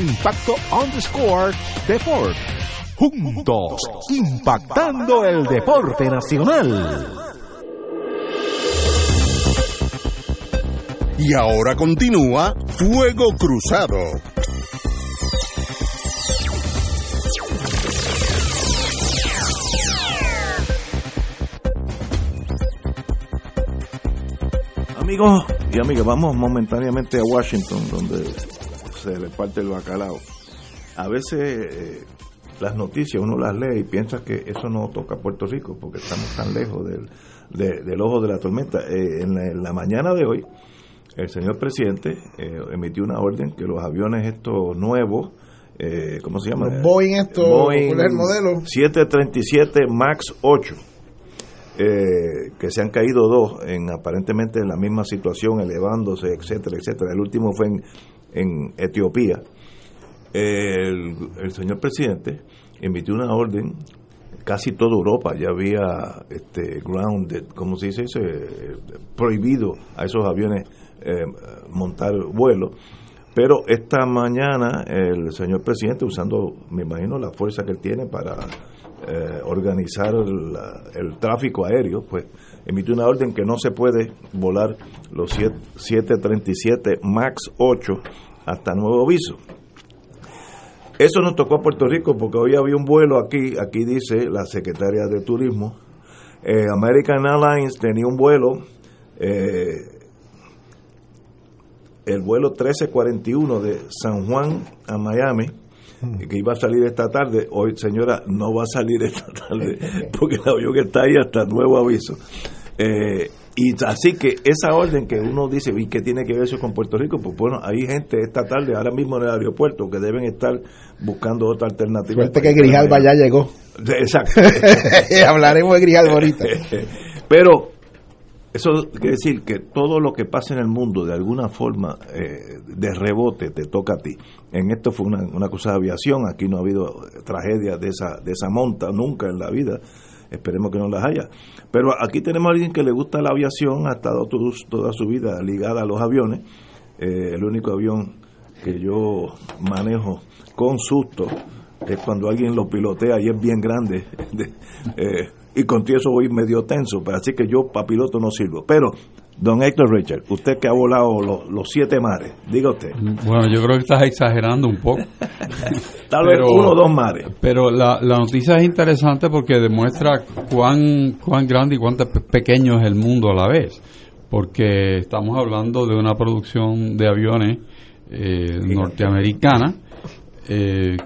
Impacto underscore Deport. Juntos, impactando el deporte nacional. Y ahora continúa Fuego Cruzado. Amigos y amigas, vamos momentáneamente a Washington, donde se le parte el bacalao. A veces eh, las noticias uno las lee y piensa que eso no toca a Puerto Rico porque estamos tan lejos del, del ojo de la tormenta. Eh, en, la, mañana de hoy, el señor presidente eh, emitió una orden que los aviones estos nuevos, ¿cómo se llama? Boeing, esto, Boeing ¿cuál es el modelo? 737 MAX 8. que se han caído dos en aparentemente en la misma situación, elevándose, etcétera, etcétera. El último fue en, en Etiopía, el, señor presidente emitió una orden, casi toda Europa ya había este, grounded, como se dice prohibido a esos aviones eh, montar vuelo. Pero esta mañana el señor presidente, usando, me imagino, la fuerza que él tiene para eh, organizar el tráfico aéreo, pues emitió una orden que no se puede volar los 737 MAX 8 hasta nuevo aviso. Eso nos tocó a Puerto Rico porque hoy había un vuelo aquí, aquí dice la secretaria de Turismo, eh, American Airlines tenía un vuelo, eh, el vuelo 1341 de San Juan a Miami, hmm. que iba a salir esta tarde, hoy señora no va a salir esta tarde porque el avión está ahí hasta nuevo aviso. Eh, y así que esa orden que uno dice, ¿y qué tiene que ver eso con Puerto Rico? Pues bueno, hay gente esta tarde, ahora mismo en el aeropuerto, que deben estar buscando otra alternativa. Suerte que Grijalba ya llegó. Exacto. Hablaremos de Grijalba ahorita. Pero eso quiere decir que todo lo que pasa en el mundo, de alguna forma, eh, de rebote, te toca a ti. En esto fue una, una cosa de aviación, aquí no ha habido tragedia de esa, de esa monta nunca en la vida esperemos que no las haya. Pero aquí tenemos a alguien que le gusta la aviación, ha estado toda su vida ligada a los aviones. Eh, el único avión que yo manejo con susto es cuando alguien lo pilotea y es bien grande. Eh, y con eso voy medio tenso, pero así que yo para piloto no sirvo. Pero Don Héctor Richard, usted que ha volado los, siete mares, diga usted. Bueno, yo creo que estás exagerando un poco. Tal vez uno o dos mares. Pero la, la, noticia es interesante porque demuestra cuán, cuán grande y cuán pequeño es el mundo a la vez. Porque estamos hablando de una producción de aviones eh, norteamericana, eh,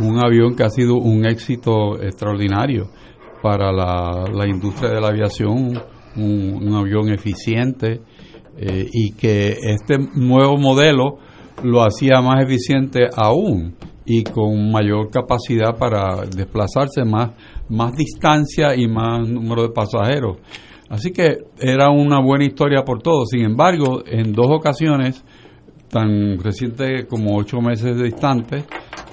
un avión que ha sido un éxito extraordinario para la, industria de la aviación un, avión eficiente eh, y que este nuevo modelo lo hacía más eficiente aún y con mayor capacidad para desplazarse más, más distancia y más número de pasajeros. Así que era una buena historia por todo. Sin embargo, en dos ocasiones, tan reciente como ocho meses distante,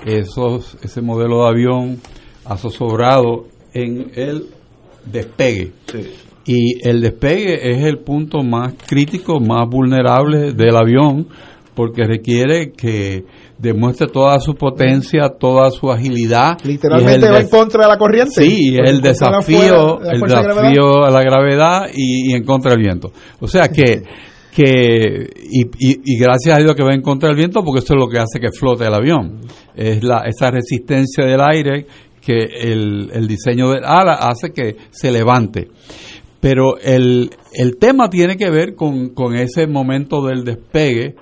esos, ese modelo de avión ha zozobrado en el despegue. Y el despegue es el punto más crítico, más vulnerable del avión, porque requiere que demuestre toda su potencia, toda su agilidad. Literalmente va en contra de la corriente. Sí, el desafío, el desafío a la gravedad y, en contra del viento. O sea que, que y, y, gracias a Dios que va en contra del viento, porque eso es lo que hace que flote el avión. Es la, esa resistencia del aire que el, el diseño del ala hace que se levante. Pero el, el tema tiene que ver con, con ese momento del despegue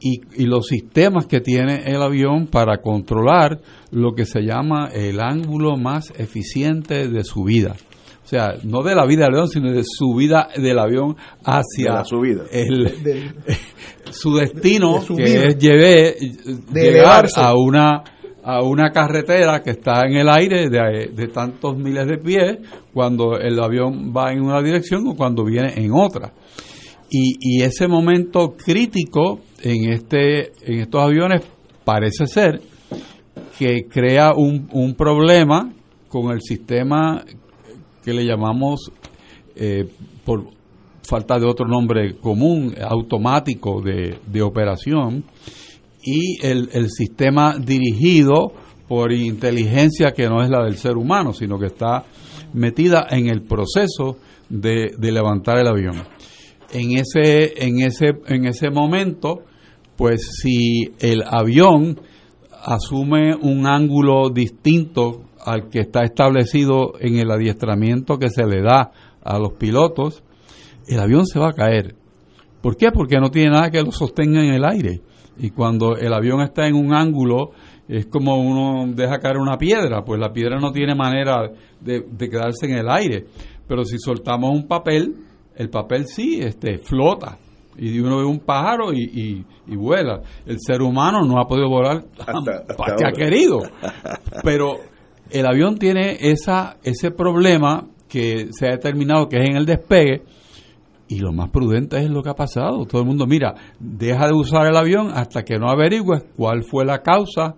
y, y, los sistemas que tiene el avión para controlar lo que se llama el ángulo más eficiente de su vida. O sea, no de la vida del avión, sino de su vida del avión hacia su vida. El, su destino, que es llegar a una a una carretera que está en el aire de, tantos miles de pies cuando el avión va en una dirección o cuando viene en otra. Y, ese momento crítico en, este, en estos aviones parece ser que crea un, un problema con el sistema que le llamamos, eh, por falta de otro nombre común, automático de, de operación, y el, el sistema dirigido por inteligencia que no es la del ser humano, sino que está metida en el proceso de, levantar el avión. En ese, en ese, en ese momento, pues si el avión asume un ángulo distinto al que está establecido en el adiestramiento que se le da a los pilotos, el avión se va a caer. ¿Por qué? Porque no tiene nada que lo sostenga en el aire y cuando el avión está en un ángulo es como uno deja caer una piedra, pues la piedra no tiene manera de, quedarse en el aire, pero si soltamos un papel, el papel sí este, flota. Y uno ve un pájaro y, vuela. El ser humano no ha podido volar para que ha querido, pero el avión tiene esa, ese problema que se ha determinado que es en el despegue, y lo más prudente es lo que ha pasado. Todo el mundo, mira, deja de usar el avión hasta que no averigües cuál fue la causa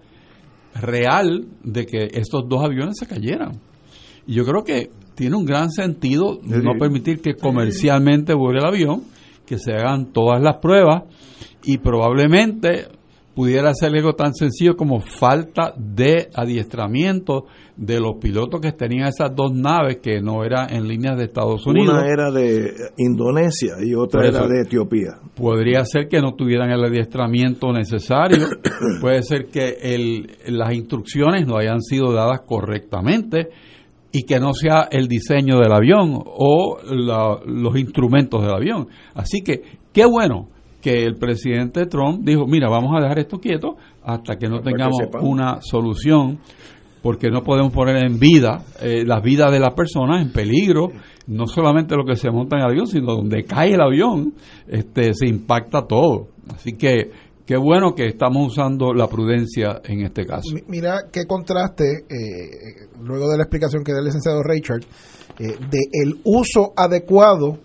real de que estos dos aviones se cayeran. Y yo creo que tiene un gran sentido no permitir que comercialmente vuele el avión, que se hagan todas las pruebas y probablemente pudiera ser algo tan sencillo como falta de adiestramiento de los pilotos que tenían esas dos naves que no eran en líneas de Estados Unidos. Una era de Indonesia y otra era de Etiopía. Podría ser que no tuvieran el adiestramiento necesario, puede ser que el, las instrucciones no hayan sido dadas correctamente y que no sea el diseño del avión o los instrumentos del avión. Así que qué bueno que el presidente Trump dijo, mira, vamos a dejar esto quieto hasta que no tengamos una solución, porque no podemos poner en vida eh, las vidas de las personas en peligro, no solamente lo que se monta en el avión, sino donde cae el avión, este, se impacta todo. Así que qué bueno que estamos usando la prudencia en este caso. Mira qué contraste, eh, luego de la explicación que da el licenciado Richard, eh, de el uso adecuado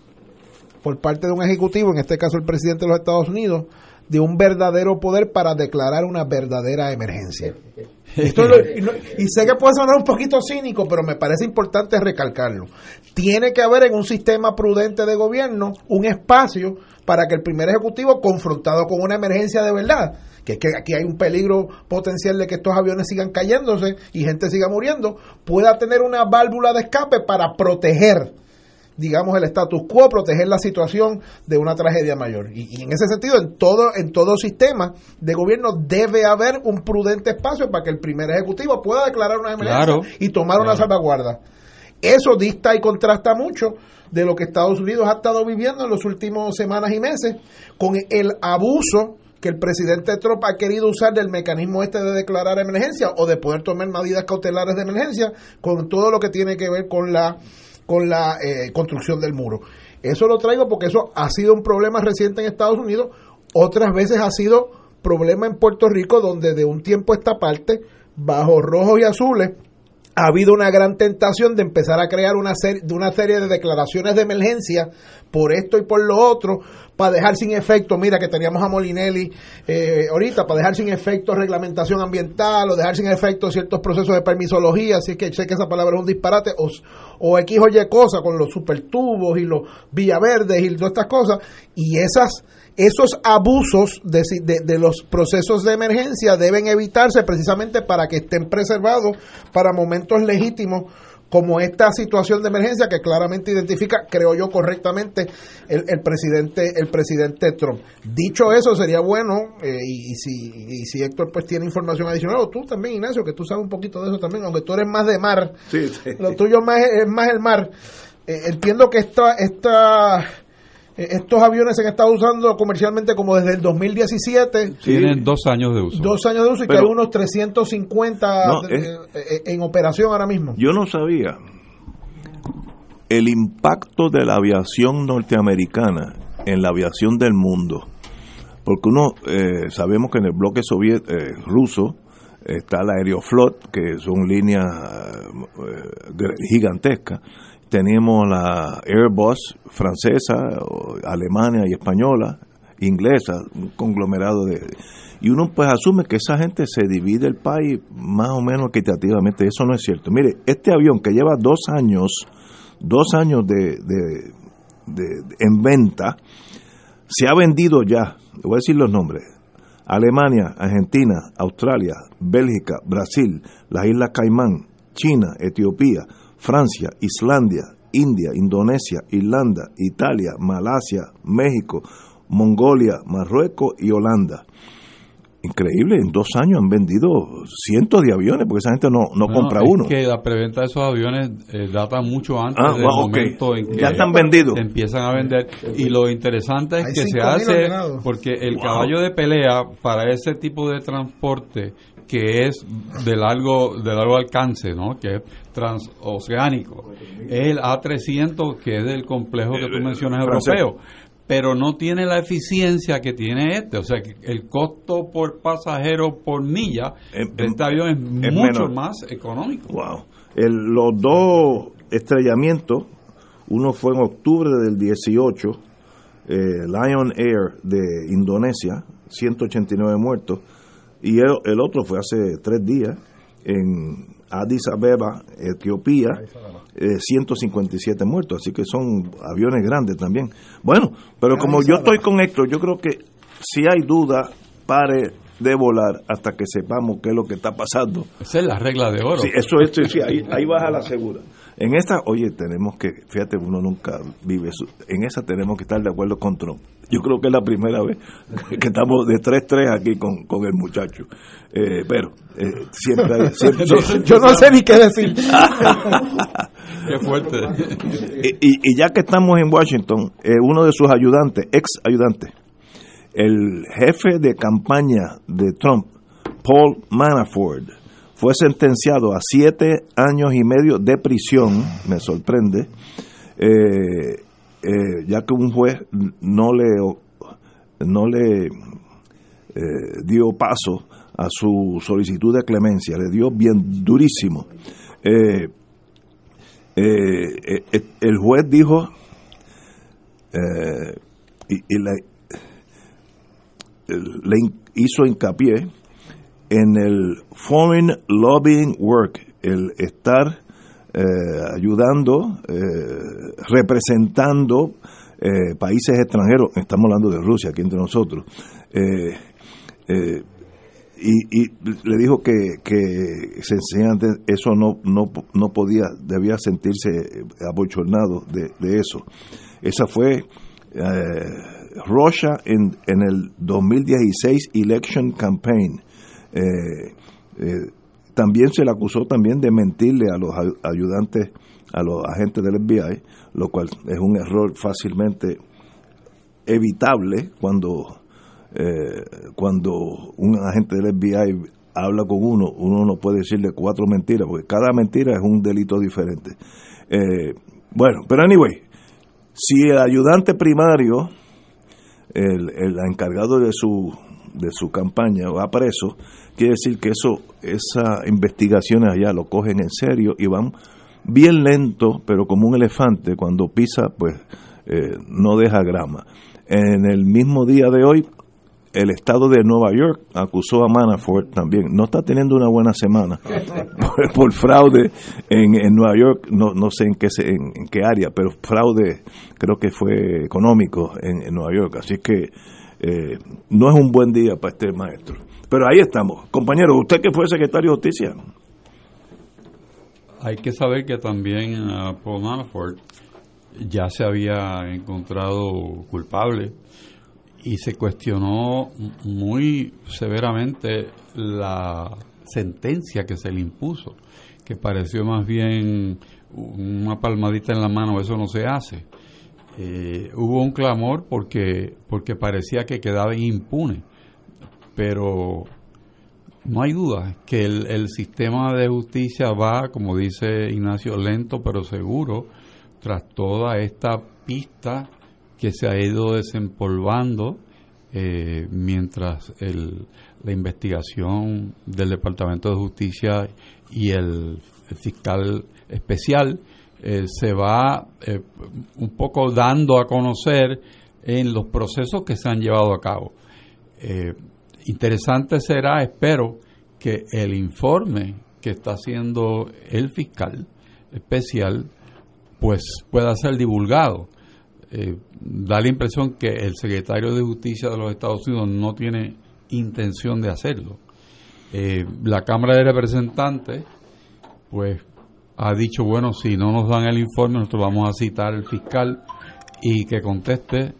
por parte de un ejecutivo, en este caso el presidente de los Estados Unidos, de un verdadero poder para declarar una verdadera emergencia. Esto lo- y, no- y sé que puede sonar un poquito cínico, pero me parece importante recalcarlo. Tiene que haber en un sistema prudente de gobierno un espacio para que el primer ejecutivo, confrontado con una emergencia de verdad, que es que aquí hay un peligro potencial de que estos aviones sigan cayéndose y gente siga muriendo, pueda tener una válvula de escape para proteger digamos el status quo, proteger la situación de una tragedia mayor. Y, y en ese sentido, en todo en todo sistema de gobierno debe haber un prudente espacio para que el primer ejecutivo pueda declarar una emergencia Claro. y tomar una salvaguarda. Eso dista y contrasta mucho de lo que Estados Unidos ha estado viviendo en los últimos semanas y meses con el abuso que el presidente Trump ha querido usar del mecanismo este de declarar emergencia o de poder tomar medidas cautelares de emergencia con todo lo que tiene que ver con la con la eh, construcción del muro. Eso lo traigo porque eso ha sido un problema reciente en Estados Unidos, otras veces ha sido problema en Puerto Rico donde de un tiempo esta parte, bajo rojos y azules, ha habido una gran tentación de empezar a crear una serie, de una serie de declaraciones de emergencia por esto y por lo otro, para dejar sin efecto, mira que teníamos a Molinelli eh, ahorita, para dejar sin efecto reglamentación ambiental o dejar sin efecto ciertos procesos de permisología, así que sé que esa palabra es un disparate, o, o X o Y cosa con los supertubos y los villaverdes y todas estas cosas, y esas esos abusos de, si- de- de los procesos de emergencia deben evitarse precisamente para que estén preservados para momentos legítimos como esta situación de emergencia que claramente identifica, creo yo correctamente, el, el presidente el presidente Trump. Dicho eso, sería bueno, eh, y, y si, y si Héctor pues tiene información adicional, o tú también, Ignacio, que tú sabes un poquito de eso también, aunque tú eres más de mar, Sí, sí. lo tuyo más es, más el mar. Eh, entiendo que esta, esta, estos aviones se han estado usando comercialmente como desde el 2017, Tienen dos años de uso. dos años de uso y que hay unos 350 No, es- eh, en operación ahora mismo. Yo no sabía el impacto de la aviación norteamericana en la aviación del mundo. Porque uno, eh, sabemos que en el bloque soviet, eh, ruso está la Aeroflot, que son líneas eh, gigantescas. Tenemos la Airbus francesa, alemana y española, inglesa, un conglomerado de... Y uno pues asume que esa gente se divide el país más o menos equitativamente. Eso no es cierto. Mire, este avión que lleva dos años, dos años de, de- en venta, se ha vendido ya, voy a decir los nombres, Alemania, Argentina, Australia, Bélgica, Brasil, las Islas Caimán, China, Etiopía, Francia, Islandia, India, Indonesia, Irlanda, Italia, Malasia, México, Mongolia, Marruecos y Holanda. Increíble, en dos años han vendido cientos de aviones, porque esa gente no, no compra es uno. que la preventa de esos aviones eh, data mucho antes Ah, del wow, momento en que Ya están vendidos. empiezan a vender. Y lo interesante es Hay que se 5.000 hace ordenados. porque el Wow. caballo de pelea para ese tipo de transporte que es de largo de largo alcance, ¿no? Que es transoceánico. El A300 que es del complejo que tú mencionas europeo pero no tiene la eficiencia que tiene este. O sea, que el costo por pasajero por milla de este avión es, es mucho más económico. Wow. El- los dos estrellamientos, uno fue en octubre del 18, eh, Lion Air de Indonesia, 189 muertos, y el, el otro fue hace tres días en Addis Abeba, Etiopía, eh, 157 muertos, así que son aviones grandes también. Bueno, pero como yo estoy con Héctor, yo creo que si hay duda, pare de volar hasta que sepamos qué es lo que está pasando. Esa es la regla de oro. Sí, eso es, sí, sí, ahí, ahí baja la segura. En esta, oye, tenemos que, fíjate, uno nunca vive eso. En esa tenemos que estar de acuerdo con Trump. Yo creo que es la primera vez que estamos de 3-3 aquí con, con el muchacho. Eh, pero eh, siempre hay... Siempre, Yo no sé ni qué decir. Qué fuerte. y, y- y ya que estamos en Washington, eh, uno de sus ayudantes, ex ayudantes, el jefe de campaña de Trump, Paul Manafort, fue sentenciado a siete años y medio de prisión, me sorprende, eh, eh, ya que un juez no le, no le eh, dio paso a su solicitud de clemencia, le dio bien durísimo. El juez dijo y, le hizo hincapié en el foreign lobbying work, el estar eh, ayudando, eh, representando eh, países extranjeros, estamos hablando de Rusia aquí entre nosotros, y, le dijo que, que sencillamente eso no, no, no podía, debía sentirse abochornado de, de eso. Esa fue Russia en, en el 2016 Election Campaign. Eh, eh, también se le acusó también de mentirle a los ayudantes, a los agentes del FBI, lo cual es un error fácilmente evitable cuando, eh, cuando un agente del FBI habla con uno, uno no puede decirle cuatro mentiras, porque cada mentira es un delito diferente. bueno, pero anyway, si el ayudante primario el, el encargado de su de su campaña va preso, quiere decir que eso esas investigaciones allá lo cogen en serio y van bien lento, pero como un elefante cuando pisa, pues eh, no deja grama. En el mismo día de hoy el estado de Nueva York acusó a Manafort también. No está teniendo una buena semana por, fraude en, en, Nueva York, no, no sé en qué, en, qué área, pero fraude creo que fue económico en, Nueva York. Así que eh, no es un buen día para este maestro. Pero ahí estamos. Compañero, usted que fue secretario de Justicia. Hay que saber que también uh, Paul Manafort ya se había encontrado culpable y se cuestionó muy severamente la sentencia que se le impuso, que pareció más bien una palmadita en la mano, eso no se hace. Eh, hubo un clamor porque, porque parecía que quedaba impune, pero no hay duda que el, el sistema de justicia va, como dice Ignacio, lento pero seguro, tras toda esta pista que se ha ido desempolvando eh, mientras el, la investigación del Departamento de Justicia y el, fiscal especial eh, se va eh, un poco dando a conocer en los procesos que se han llevado a cabo. interesante será, espero, que el informe que está haciendo el fiscal especial pues pueda ser divulgado eh, da la impresión que el secretario de Justicia de los Estados Unidos no tiene intención de hacerlo. Eh, la Cámara de Representantes, pues, ha dicho, bueno, si no nos dan el informe, nosotros vamos a citar al fiscal y que conteste,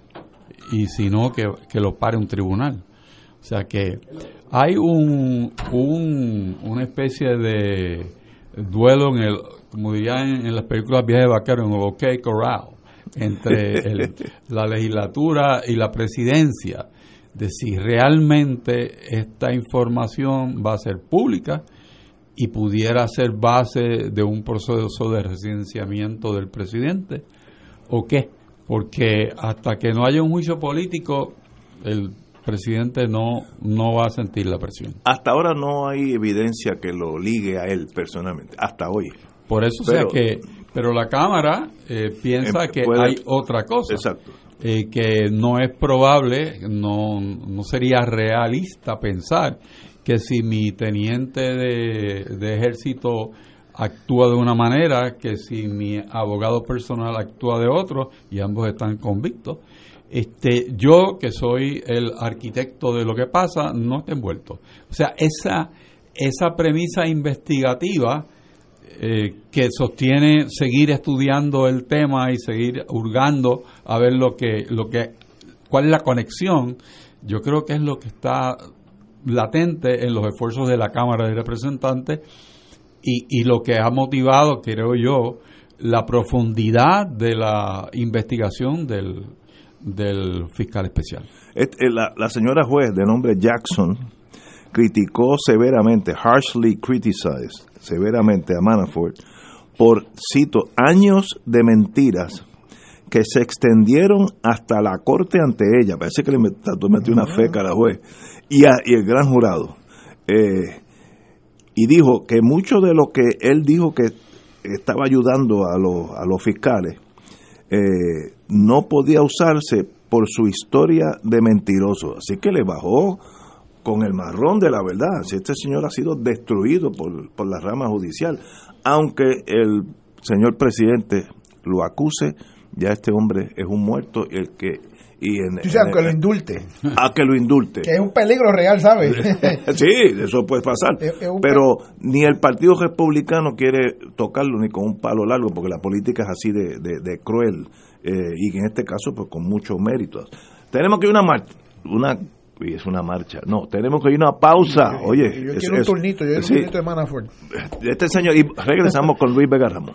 y si no, que, lo pare un tribunal. O sea que hay un, un una especie de duelo en el, como dirían en, las películas Viajes de Vaquero, en el OK Corral entre la legislatura y la presidencia de si realmente esta información va a ser pública y pudiera ser base de un proceso de residenciamiento del presidente o qué, porque hasta que no haya un juicio político el presidente no, no va a sentir la presión. Hasta ahora no hay evidencia que lo ligue a él personalmente, hasta hoy. Por eso, sea que pero la Cámara eh, piensa que hay otra cosa. Exacto. Eh, que no es probable, no, no sería realista pensar que si mi teniente de, ejército actúa de una manera, que si mi abogado personal actúa de otro, y ambos están convictos, este, yo que soy el arquitecto de lo que pasa, no esté envuelto. O sea, esa, esa premisa investigativa eh, que sostiene seguir estudiando el tema y seguir hurgando a ver lo que, lo que, cuál es la conexión, yo creo que es lo que está latente en los esfuerzos de la Cámara de Representantes y, y lo que ha motivado, creo yo, la profundidad de la investigación del, del fiscal especial. Eh, la, la señora juez de nombre Jackson criticó severamente, harshly criticized, severamente a Manafort por, cito, años de mentiras que se extendieron hasta la corte ante ella. Parece que le metió una feca a la juez y, y el gran jurado. Eh, y dijo que mucho de lo que él dijo que estaba ayudando a los, a los fiscales eh, no podía usarse por su historia de mentiroso. Así que le bajó con el marrón de la verdad. Si este señor ha sido destruido por, por la rama judicial, aunque el señor presidente lo acuse, ya este hombre es un muerto el que y en, o sea, que lo indulte. A que lo indulte. Que es un peligro real, ¿sabes? sí, eso puede pasar. Pero ni el Partido Republicano quiere tocarlo ni con un palo largo, porque la política es así de, de, cruel eh, y en este caso, pues con mucho mérito. Tenemos que ir una marcha, una y es una marcha. No, tenemos que ir a una pausa. Oye, yo quiero un turnito, yo quiero un turnito de Manafort. Este señor, y regresamos con Luis Vega Ramón.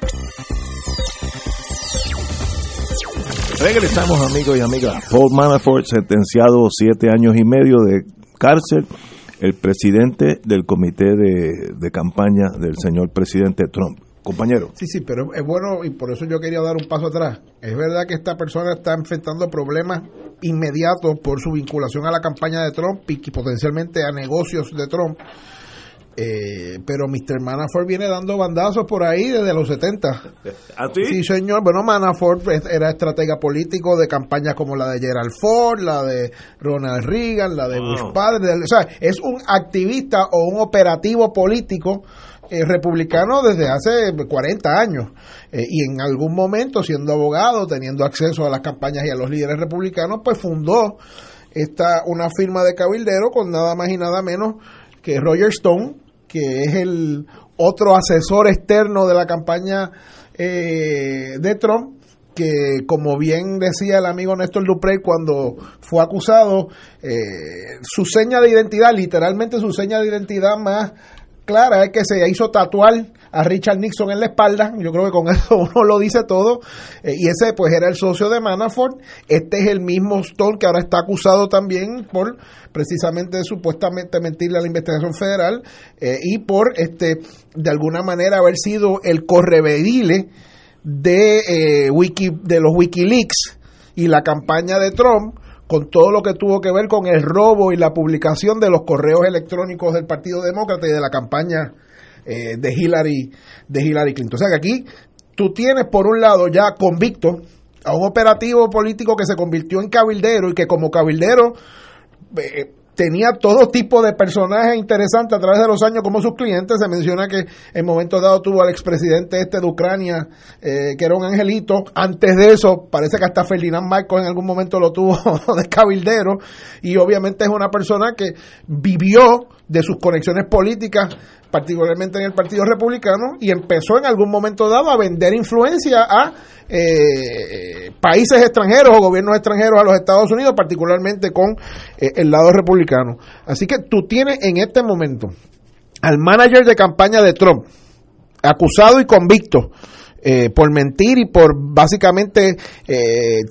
Regresamos, amigos y amigas. Paul Manafort, sentenciado siete años y medio de cárcel, el presidente del comité de, campaña del señor presidente Trump. Compañero. Sí, sí, pero es bueno y por eso yo quería dar un paso atrás. Es verdad que esta persona está enfrentando problemas inmediatos por su vinculación a la campaña de Trump y potencialmente a negocios de Trump eh, pero Mr. Manafort viene dando bandazos por ahí desde los 70. ¿Ah, sí? Sí, señor. Bueno, Manafort era estratega político de campañas como la de Gerald Ford, la de Ronald Reagan, la de Bush padre. O sea, es un activista o un operativo político eh, republicano desde hace 40 años. Eh, y en algún momento, siendo abogado, teniendo acceso a las campañas y a los líderes republicanos, pues fundó esta, una firma de cabildero con nada más y nada menos que Roger Stone, que es el otro asesor externo de la campaña eh, de Trump, que como bien decía el amigo Néstor Duprey cuando fue acusado, eh, su seña de identidad, literalmente su seña de identidad más clara es que se hizo tatuar a Richard Nixon en la espalda. Yo creo que con eso uno lo dice todo. Eh, y ese pues era el socio de Manafort. Este es el mismo Stone que ahora está acusado también por precisamente supuestamente mentirle a la investigación federal eh, y por este de alguna manera haber sido el correvedile de eh, Wiki, de los WikiLeaks y la campaña de Trump con todo lo que tuvo que ver con el robo y la publicación de los correos electrónicos del Partido Demócrata y de la campaña eh, de Hillary de Hillary Clinton. O sea que aquí tú tienes por un lado ya convicto a un operativo político que se convirtió en cabildero y que como cabildero eh, tenía todo tipo de personajes interesantes a través de los años como sus clientes. Se menciona que en momentos dado tuvo al expresidente este de Ucrania, eh, que era un angelito. Antes de eso, parece que hasta Ferdinand Marcos en algún momento lo tuvo de cabildero. Y obviamente es una persona que vivió de sus conexiones políticas particularmente en el Partido Republicano, y empezó en algún momento dado a vender influencia a eh, países extranjeros o gobiernos extranjeros a los Estados Unidos, particularmente con eh, el lado republicano. Así que tú tienes en este momento al manager de campaña de Trump, acusado y convicto. Eh, por mentir y por básicamente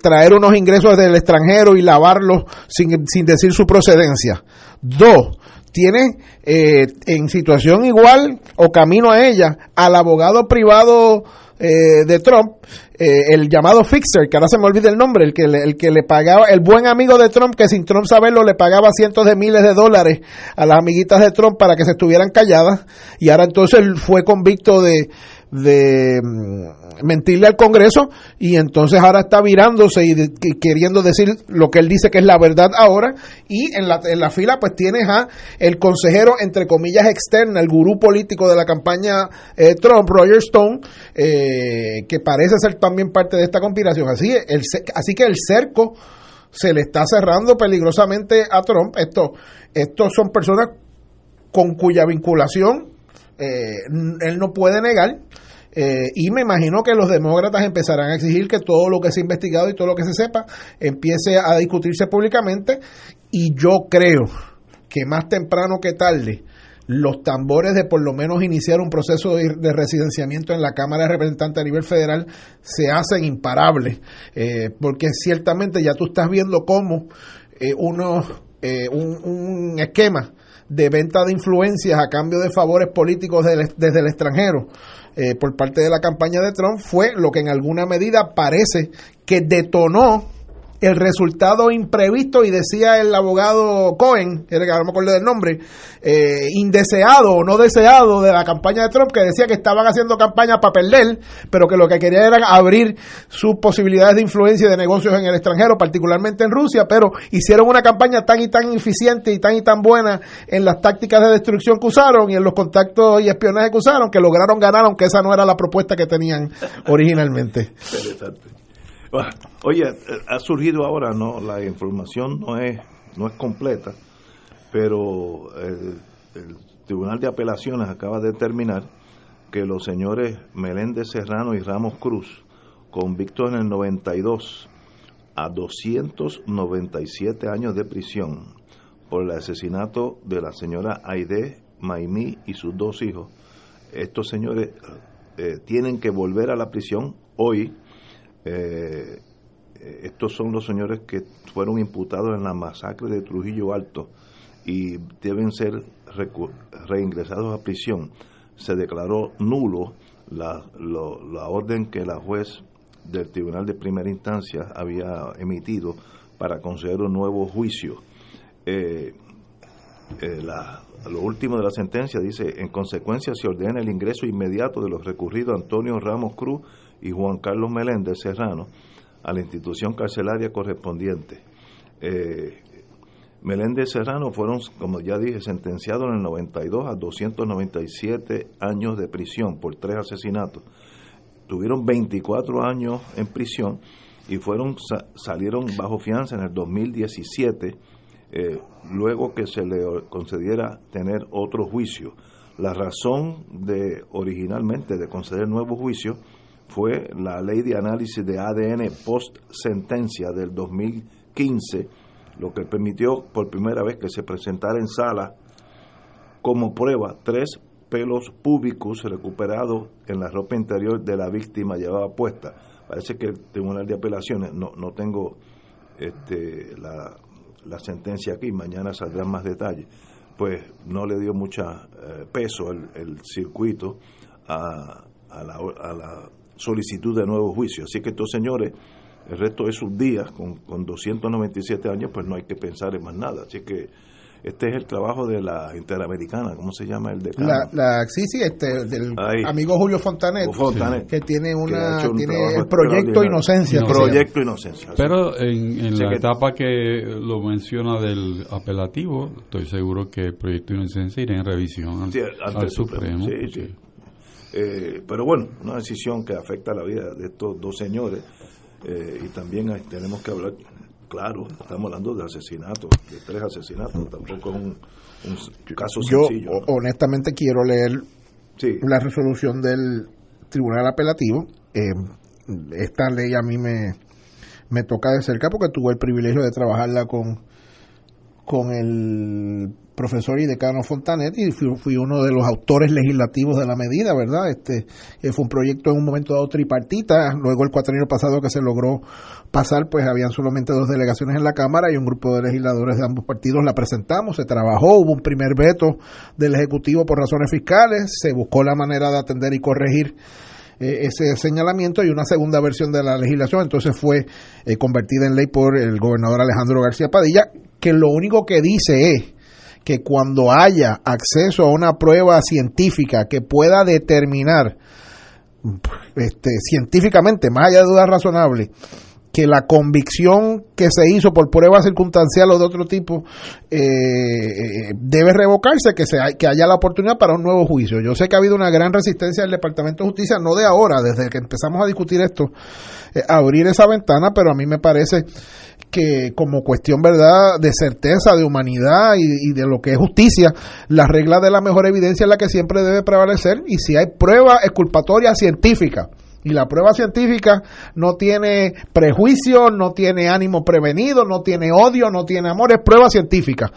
traer unos ingresos del extranjero y lavarlos sin, sin decir su procedencia. Dos, tiene eh, en situación igual o camino a ella al abogado privado eh, de Trump, eh, el llamado Fixer, que ahora se me olvida el nombre, el que, le, el que le pagaba, el buen amigo de Trump, que sin Trump saberlo le pagaba cientos de miles de dólares a las amiguitas de Trump para que se estuvieran calladas, y ahora entonces fue convicto de, de mm, mentirle al Congreso y entonces ahora está virándose y, queriendo decir lo que él dice que es la verdad ahora y en la, en la fila pues tienes a el consejero entre comillas externa, el gurú político de la campaña eh, Trump, Roger Stone, eh, que parece ser también parte de esta conspiración. Así, el, así que el cerco se le está cerrando peligrosamente a Trump. Esto, estos son personas con cuya vinculación eh, él no puede negar. Eh, y me imagino que los demócratas empezarán a exigir que todo lo que se ha investigado y todo lo que se sepa empiece a discutirse públicamente. Y yo creo que más temprano que tarde, los tambores de por lo menos iniciar un proceso de, residenciamiento en la Cámara de Representantes a nivel federal se hacen imparables, eh, porque ciertamente ya tú estás viendo cómo uno, un, un esquema de venta de influencias a cambio de favores políticos desde el extranjero eh, por parte de la campaña de Trump fue lo que en alguna medida parece que detonó el resultado imprevisto, y decía el abogado Cohen, que no me acuerdo del nombre, eh, indeseado o no deseado de la campaña de Trump, que decía que estaban haciendo campaña para perder, pero que lo que quería era abrir sus posibilidades de influencia y de negocios en el extranjero, particularmente en Rusia, pero hicieron una campaña tan y tan eficiente y tan y tan buena en las tácticas de destrucción que usaron y en los contactos y espionaje que usaron, que lograron ganar, aunque esa no era la propuesta que tenían originalmente. Oye, ha surgido ahora, no, la información no es no es completa, pero el, Tribunal de Apelaciones acaba de determinar que los señores Meléndez Serrano y Ramos Cruz, convictos en el 92 a 297 años de prisión por el asesinato de la señora Aide Maimí y sus dos hijos, estos señores eh, tienen que volver a la prisión hoy eh, estos son los señores que fueron imputados en la masacre de Trujillo Alto y deben ser reingresados a prisión. Se declaró nulo la, orden que la juez del Tribunal de Primera Instancia había emitido para conceder un nuevo juicio. Eh, eh, lo último de la sentencia dice, en consecuencia se ordena el ingreso inmediato de los recurridos Antonio Ramos Cruz y Juan Carlos Meléndez Serrano a la institución carcelaria correspondiente. Eh, Meléndez Serrano fueron, como ya dije, sentenciados en el 92 a 297 años de prisión por tres asesinatos. Tuvieron 24 años en prisión y fueron salieron bajo fianza en el 2017, eh, luego que se le concediera tener otro juicio. La razón de originalmente de conceder nuevo juicio fue la ley de análisis de ADN post sentencia del 2015, lo que permitió por primera vez que se presentara en sala como prueba tres pelos públicos recuperados en la ropa interior de la víctima llevaba puesta. Parece que el Tribunal de Apelaciones, no, no tengo este, la, sentencia aquí, mañana saldrán más detalles, pues no le dio mucho eh, peso el, circuito a, a, la, a la solicitud de nuevo juicio. Así que estos señores, el resto de sus días, con, con 297 años, pues no hay que pensar en más nada. Así que este es el trabajo de la Interamericana, ¿cómo se llama el de La, la, sí, sí, este, del Ahí. amigo Julio Fontanet, Fontanet, que tiene una un tiene el proyecto. Inocencia. Proyecto Inocencia. Pero en, la que- etapa que lo menciona del apelativo, estoy seguro que el proyecto inocencia irá en revisión al, Sí, al el Supremo. Sí, sí. Eh, pero bueno, una decisión que afecta la vida de estos dos señores eh, y también tenemos que hablar, claro, estamos hablando de asesinatos, de tres asesinatos, tampoco es un, un caso Yo sencillo. o- honestamente quiero leer la resolución del Tribunal Apelativo. Eh, esta ley a mí me, me toca de cerca porque tuve el privilegio de trabajarla con, con el profesor y decano Fontanet y fui, uno de los autores legislativos de la medida, ¿verdad? Este eh, fue un proyecto en un momento dado tripartita, luego el cuatrienio pasado que se logró pasar, pues habían solamente dos delegaciones en la Cámara y un grupo de legisladores de ambos partidos la presentamos, se trabajó, hubo un primer veto del Ejecutivo por razones fiscales, se buscó la manera de atender y corregir eh, ese señalamiento y una segunda versión de la legislación entonces fue eh, convertida en ley por el gobernador Alejandro García Padilla, que lo único que dice es que cuando haya acceso a una prueba científica que pueda determinar este, científicamente, más allá de dudas razonables, que la convicción que se hizo por prueba circunstancial o de otro tipo eh, eh, debe revocarse, que, se, que haya la oportunidad para un nuevo juicio. Yo sé que ha habido una gran resistencia del Departamento de Justicia, no de ahora, desde que empezamos a discutir esto, eh, abrir esa ventana, pero a mí me parece que como cuestión verdad de certeza, de humanidad y, y de lo que es justicia, la regla de la mejor evidencia es la que siempre debe prevalecer y si hay prueba exculpatoria científica y la prueba científica no tiene prejuicio, no tiene ánimo prevenido, no tiene odio, no tiene amor, es prueba científica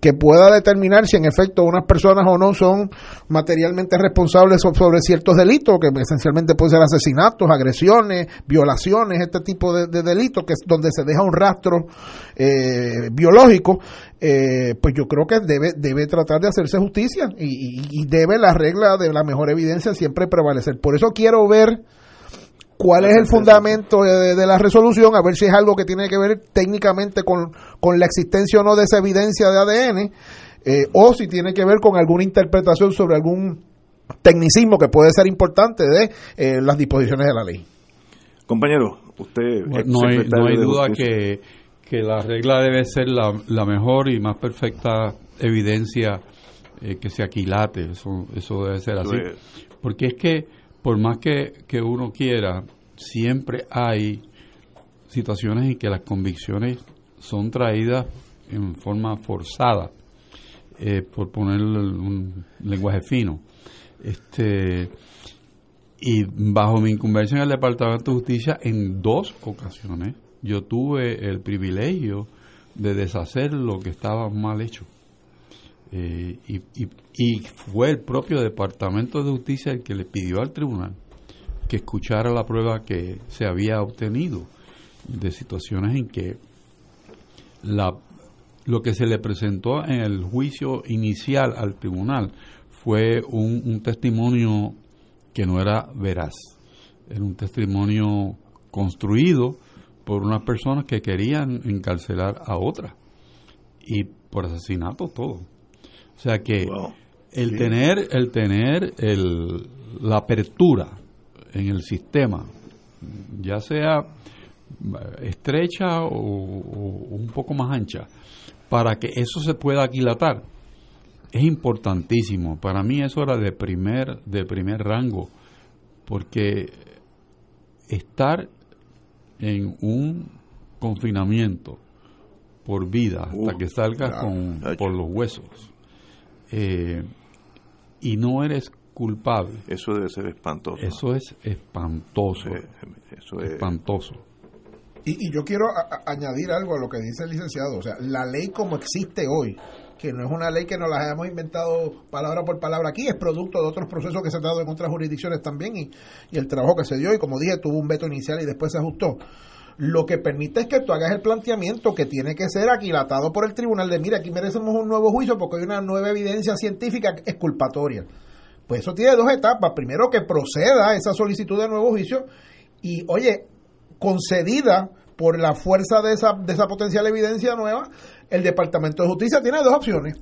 que pueda determinar si en efecto unas personas o no son materialmente responsables so- sobre ciertos delitos, que esencialmente pueden ser asesinatos, agresiones, violaciones, este tipo de, de delitos, que es donde se deja un rastro eh, biológico, eh, pues yo creo que debe, debe tratar de hacerse justicia y- y debe la regla de la mejor evidencia siempre prevalecer. Por eso quiero ver cuál es el fundamento de, de la resolución, a ver si es algo que tiene que ver técnicamente con, con la existencia o no de esa evidencia de ADN, eh, o si tiene que ver con alguna interpretación sobre algún tecnicismo que puede ser importante de eh, las disposiciones de la ley. Compañero, usted Bueno, no hay, no hay duda que, que la regla debe ser la, la mejor y más perfecta evidencia eh, que se aquilate, eso, eso debe ser así. Eso Porque es que por más que, que uno quiera, siempre hay situaciones en que las convicciones son traídas en forma forzada, eh, por poner un lenguaje fino. Este, y bajo mi incumbencia en el Departamento de Justicia, en dos ocasiones, yo tuve el privilegio de deshacer lo que estaba mal hecho. Eh, y, y- fue el propio Departamento de Justicia el que le pidió al tribunal que escuchara la prueba que se había obtenido de situaciones en que la, lo que se le presentó en el juicio inicial al tribunal fue un, un testimonio que no era veraz, era un testimonio construido por unas personas que querían encarcelar a otras y por asesinato todo. O sea que el Sí. tener el tener el, la apertura en el sistema, ya sea eh, estrecha o, o un poco más ancha, para que eso se pueda aquilatar, es importantísimo. Para mí eso era de primer, de primer rango, porque estar en un confinamiento por vida hasta Uh, que salgas con, por los huesos eh, y no eres culpable. Eso debe ser espantoso. Eso es espantoso. eso es- espantoso. Y, y yo quiero a- a- añadir algo a lo que dice el licenciado. O sea, la ley como existe hoy, que no es una ley que nos la hayamos inventado palabra por palabra aquí, es producto de otros procesos que se han dado en otras jurisdicciones también y, y el trabajo que se dio. Y como dije, tuvo un veto inicial y después se ajustó. Lo que permite es que tú hagas el planteamiento que tiene que ser aquilatado por el tribunal de, mira, aquí merecemos un nuevo juicio porque hay una nueva evidencia científica exculpatoria. Pues eso tiene dos etapas. Primero, que proceda esa solicitud de nuevo juicio y, oye, concedida por la fuerza de esa, de esa potencial evidencia nueva, el Departamento de Justicia tiene dos opciones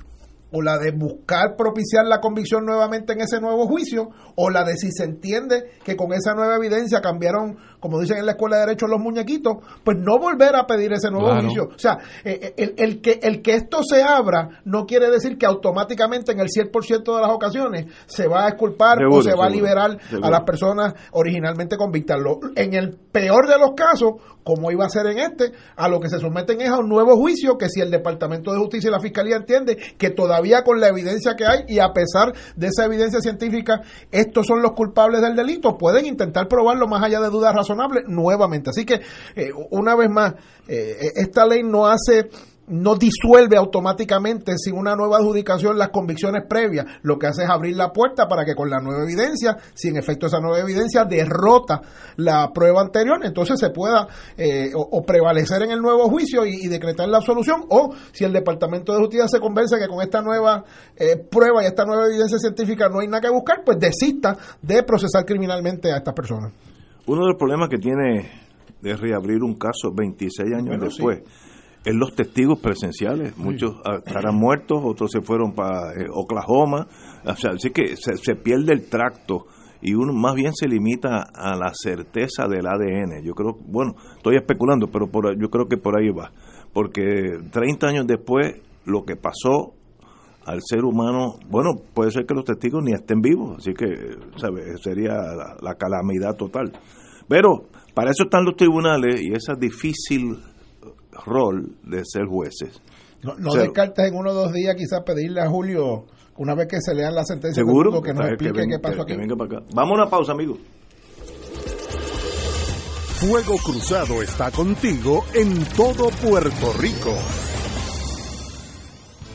o la de buscar propiciar la convicción nuevamente en ese nuevo juicio, o la de si se entiende que con esa nueva evidencia cambiaron, como dicen en la Escuela de Derecho, los muñequitos, pues no volver a pedir ese nuevo juicio. O sea, eh, eh, el, que, el que esto se abra no quiere decir que automáticamente en el 100% de las ocasiones se va a exculpar o se va a liberar a las personas originalmente convictas. en el peor de los casos, como iba a ser en este, a lo que se someten es a un nuevo juicio que si el Departamento de Justicia y la Fiscalía entiende que todavía con la evidencia que hay y a pesar de esa evidencia científica, estos son los culpables del delito, pueden intentar probarlo más allá de dudas razonables nuevamente. Así que, eh, una vez más, eh, esta ley no hace no disuelve automáticamente sin una nueva adjudicación las convicciones previas. Lo que hace es abrir la puerta para que con la nueva evidencia, si en efecto esa nueva evidencia derrota la prueba anterior, entonces se pueda eh, o, prevalecer en el nuevo juicio y, decretar la absolución, o si el Departamento de Justicia se convence que con esta nueva eh, prueba y esta nueva evidencia científica no hay nada que buscar, pues desista de procesar criminalmente a estas personas. Uno de los problemas que tiene de reabrir un caso 26 años después en los testigos presenciales. Muchos ah, estarán muertos, otros se fueron para eh, Oklahoma. O sea, así que se, pierde el tracto y uno más bien se limita a la certeza del ADN. Yo creo, bueno, estoy especulando, pero por, yo creo que por ahí va. Porque 30 años después, lo que pasó al ser humano, bueno, puede ser que los testigos ni estén vivos, así que ¿sabe? sería la, la calamidad total. Pero para eso están los tribunales y esa difícil rol de ser jueces. No, descartes en uno o dos días quizás pedirle a Julio, una vez que se lean la sentencia, ¿Seguro? que nos explique qué pasó aquí. Vamos a una pausa, amigos. Fuego Cruzado está contigo en todo Puerto Rico.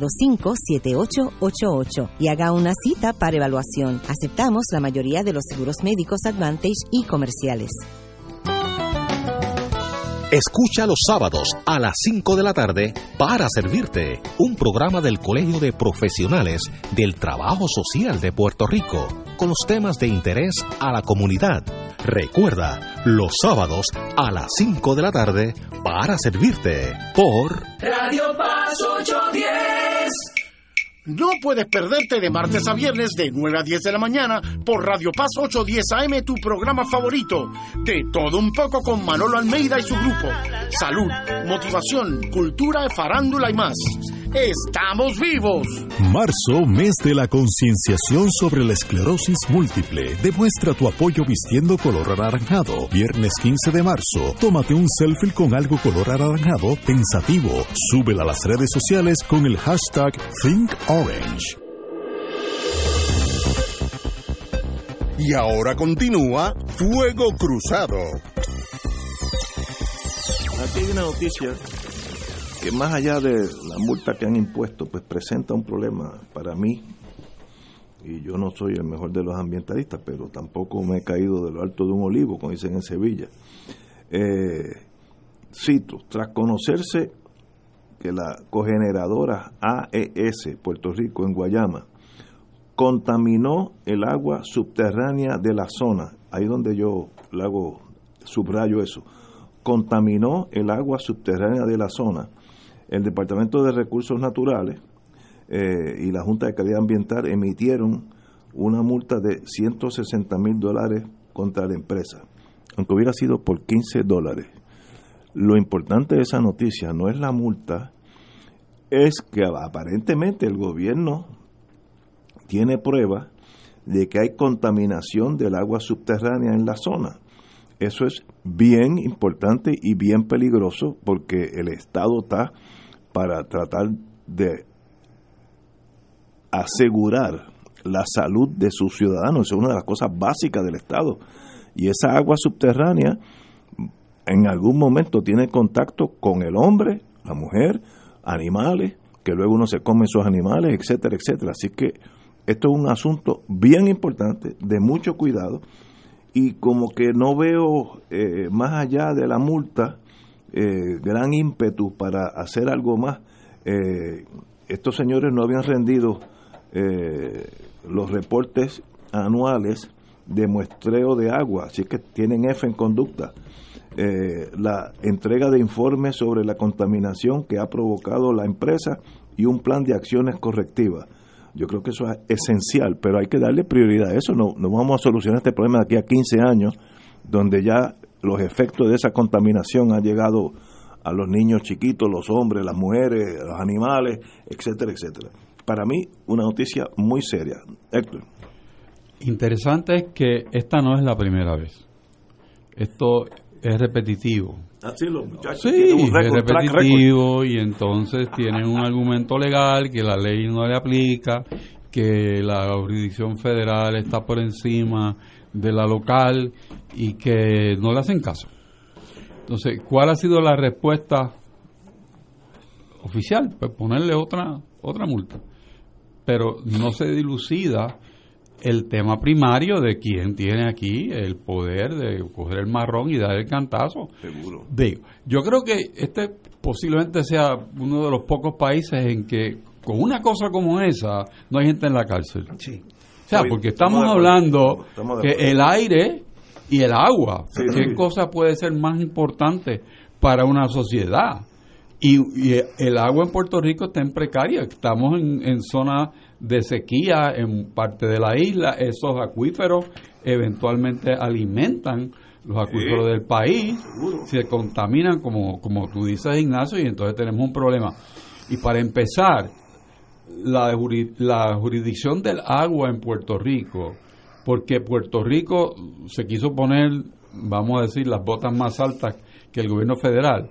725-7888 y haga una cita para evaluación. Aceptamos la mayoría de los seguros médicos Advantage y comerciales. Escucha los sábados a las 5 de la tarde para servirte un programa del Colegio de Profesionales del Trabajo Social de Puerto Rico con los temas de interés a la comunidad. Recuerda, los sábados a las 5 de la tarde para servirte por Radio Paz 810. No puedes perderte de martes a viernes de 9 a 10 de la mañana por Radio Paz 810 AM, tu programa favorito. De todo un poco con Manolo Almeida y su grupo. Salud, motivación, cultura, farándula y más. ¡Estamos vivos! Marzo, mes de la concienciación sobre la esclerosis múltiple. Demuestra tu apoyo vistiendo color anaranjado. Viernes 15 de marzo, tómate un selfie con algo color anaranjado pensativo. Súbela a las redes sociales con el hashtag ThinkOrange. Y ahora continúa Fuego Cruzado. Aquí hay una noticia que más allá de la multa que han impuesto, pues presenta un problema para mí. Y yo no soy el mejor de los ambientalistas, pero tampoco me he caído de lo alto de un olivo, como dicen en Sevilla. Eh, cito, tras conocerse que la cogeneradora AES Puerto Rico en Guayama contaminó el agua subterránea de la zona, ahí donde yo le hago subrayo eso, contaminó el agua subterránea de la zona el Departamento de Recursos Naturales eh, y la Junta de Calidad Ambiental emitieron una multa de 160 mil dólares contra la empresa, aunque hubiera sido por 15 dólares. Lo importante de esa noticia no es la multa, es que aparentemente el gobierno tiene pruebas de que hay contaminación del agua subterránea en la zona. Eso es bien importante y bien peligroso porque el Estado está para tratar de asegurar la salud de sus ciudadanos. Es una de las cosas básicas del Estado. Y esa agua subterránea en algún momento tiene contacto con el hombre, la mujer animales, que luego uno se come esos animales, etcétera, etcétera. Así que esto es un asunto bien importante, de mucho cuidado, y como que no veo eh, más allá de la multa eh, gran ímpetu para hacer algo más. Eh, estos señores no habían rendido los reportes anuales de muestreo de agua, así que tienen F en conducta. la entrega de informes sobre la contaminación que ha provocado la empresa y un plan de acciones correctivas. Yo creo que eso es esencial, pero hay que darle prioridad a eso. No, no vamos a solucionar este problema de aquí a 15 años, donde ya los efectos de esa contaminación han llegado a los niños chiquitos, los hombres, las mujeres, los animales, etcétera, etcétera. Para mí, una noticia muy seria. Héctor. Interesante es que esta no es la primera vez. Esto es repetitivo. Ah, sí, los muchachos Sí, es repetitivo y entonces tienen un argumento legal que la ley no le aplica, que la jurisdicción federal está por encima de la local y que no le hacen caso. Entonces, ¿cuál ha sido la respuesta oficial? Pues ponerle otra otra multa. Pero no se dilucida el tema primario de quién tiene aquí el poder de coger el marrón y dar el cantazo. Seguro. Digo, yo creo que este posiblemente sea uno de los pocos países en que con una cosa como esa no hay gente en la cárcel. Sí. Sea, porque estamos hablando estamos que el aire y el agua, Sí, ¿qué sí. cosa puede ser más importante para una sociedad? Y, y el agua en Puerto Rico está en precaria. Estamos en, en zona de sequía en parte de la isla. Esos acuíferos eventualmente alimentan los acuíferos del país. Se contaminan, como, como tú dices, Ignacio, y entonces tenemos un problema. Y para empezar, la, la jurisdicción del agua en Puerto Rico, porque Puerto Rico se quiso poner, vamos a decir, las botas más altas que el gobierno federal.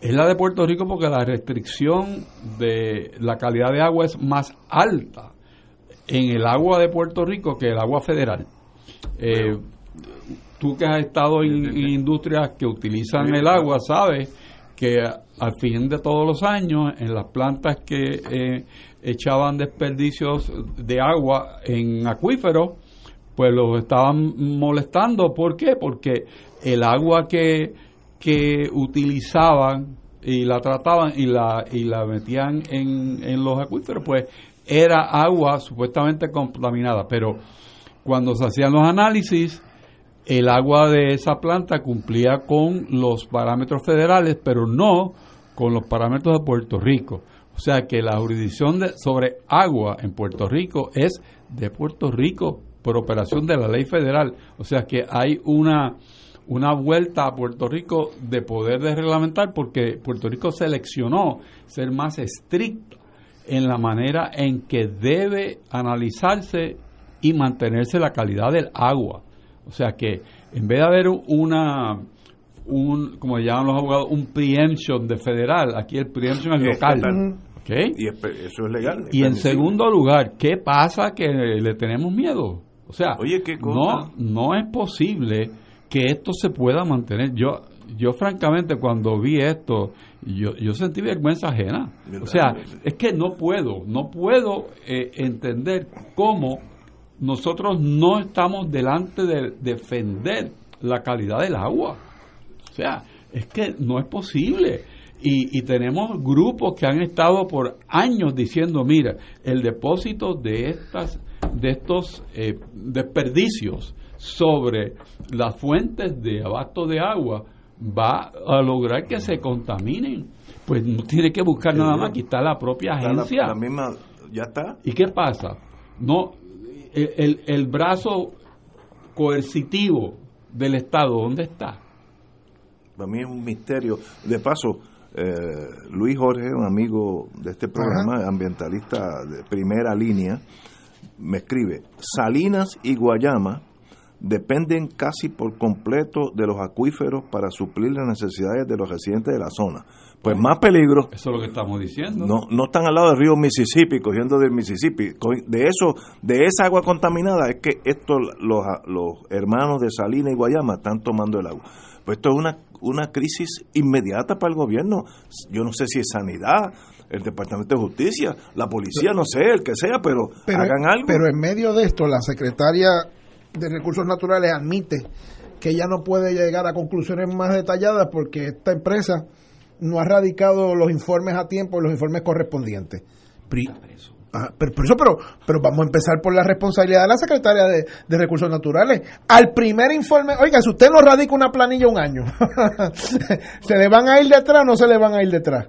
Es la de Puerto Rico porque la restricción de la calidad de agua es más alta en el agua de Puerto Rico que el agua federal. Eh, tú que has estado en, en industrias que utilizan el agua, sabes que al fin de todos los años en las plantas que eh, echaban desperdicios de agua en acuíferos, pues los estaban molestando. ¿Por qué? Porque el agua que, que utilizaban y la trataban y la, y la metían en, en los acuíferos, pues era agua supuestamente contaminada. Pero cuando se hacían los análisis, el agua de esa planta cumplía con los parámetros federales, pero no con los parámetros de Puerto Rico. O sea que la jurisdicción de- sobre agua en Puerto Rico es de Puerto Rico por operación de la ley federal. O sea que hay una, una vuelta a Puerto Rico de poder de reglamentar porque Puerto Rico seleccionó ser más estricto en la manera en que debe analizarse y mantenerse la calidad del agua. O sea que en vez de haber una, un, como llaman los abogados, un preemption de federal, aquí el preemption es local. Estatal. ¿ok? Y eso es legal. Y en segundo lugar, ¿qué pasa que le tenemos miedo? O sea, Oye, ¿qué no, no es posible que esto se pueda mantener. Yo, yo francamente, cuando vi esto, yo, yo sentí vergüenza ajena. O sea, es que no puedo, no puedo eh, entender cómo nosotros no estamos delante de defender la calidad del agua. O sea, es que no es posible. Y, y tenemos grupos que han estado por años diciendo, mira, el depósito de estas de estos eh, desperdicios sobre las fuentes de abasto de agua va a lograr que se contaminen. Pues no tiene que buscar nada más, aquí está la propia la- agencia. la misma, ya está. ¿Y qué pasa? No, el, el- el brazo coercitivo del Estado, ¿dónde está? Para mí es un misterio. De paso, eh, Luis Jorge, un amigo de este programa, ambientalista de primera línea, me escribe, Salinas y Guayama dependen casi por completo de los acuíferos para suplir las necesidades de los residentes de la zona. Pues más peligro. Eso es lo que estamos diciendo. No, no están al lado del río Mississippi, cogiendo del Mississippi. De eso, de esa agua contaminada es que estos, los, los hermanos de Salinas y Guayama están tomando el agua. Pues esto es una, una crisis inmediata para el gobierno. Yo no sé si es sanidad, el Departamento de Justicia, la policía, no sé, el que sea, pero, hagan algo. Pero en medio de esto, la secretaria de Recursos Naturales admite que ella no puede llegar a conclusiones más detalladas porque esta empresa no ha radicado los informes a tiempo y los informes correspondientes. Ah, pero, pero, eso, pero, pero vamos a empezar por la responsabilidad de la secretaria de, de, Recursos Naturales. Al primer informe, oiga, si usted no radica una planilla un año, ¿se le van a ir detrás o no se le van a ir detrás?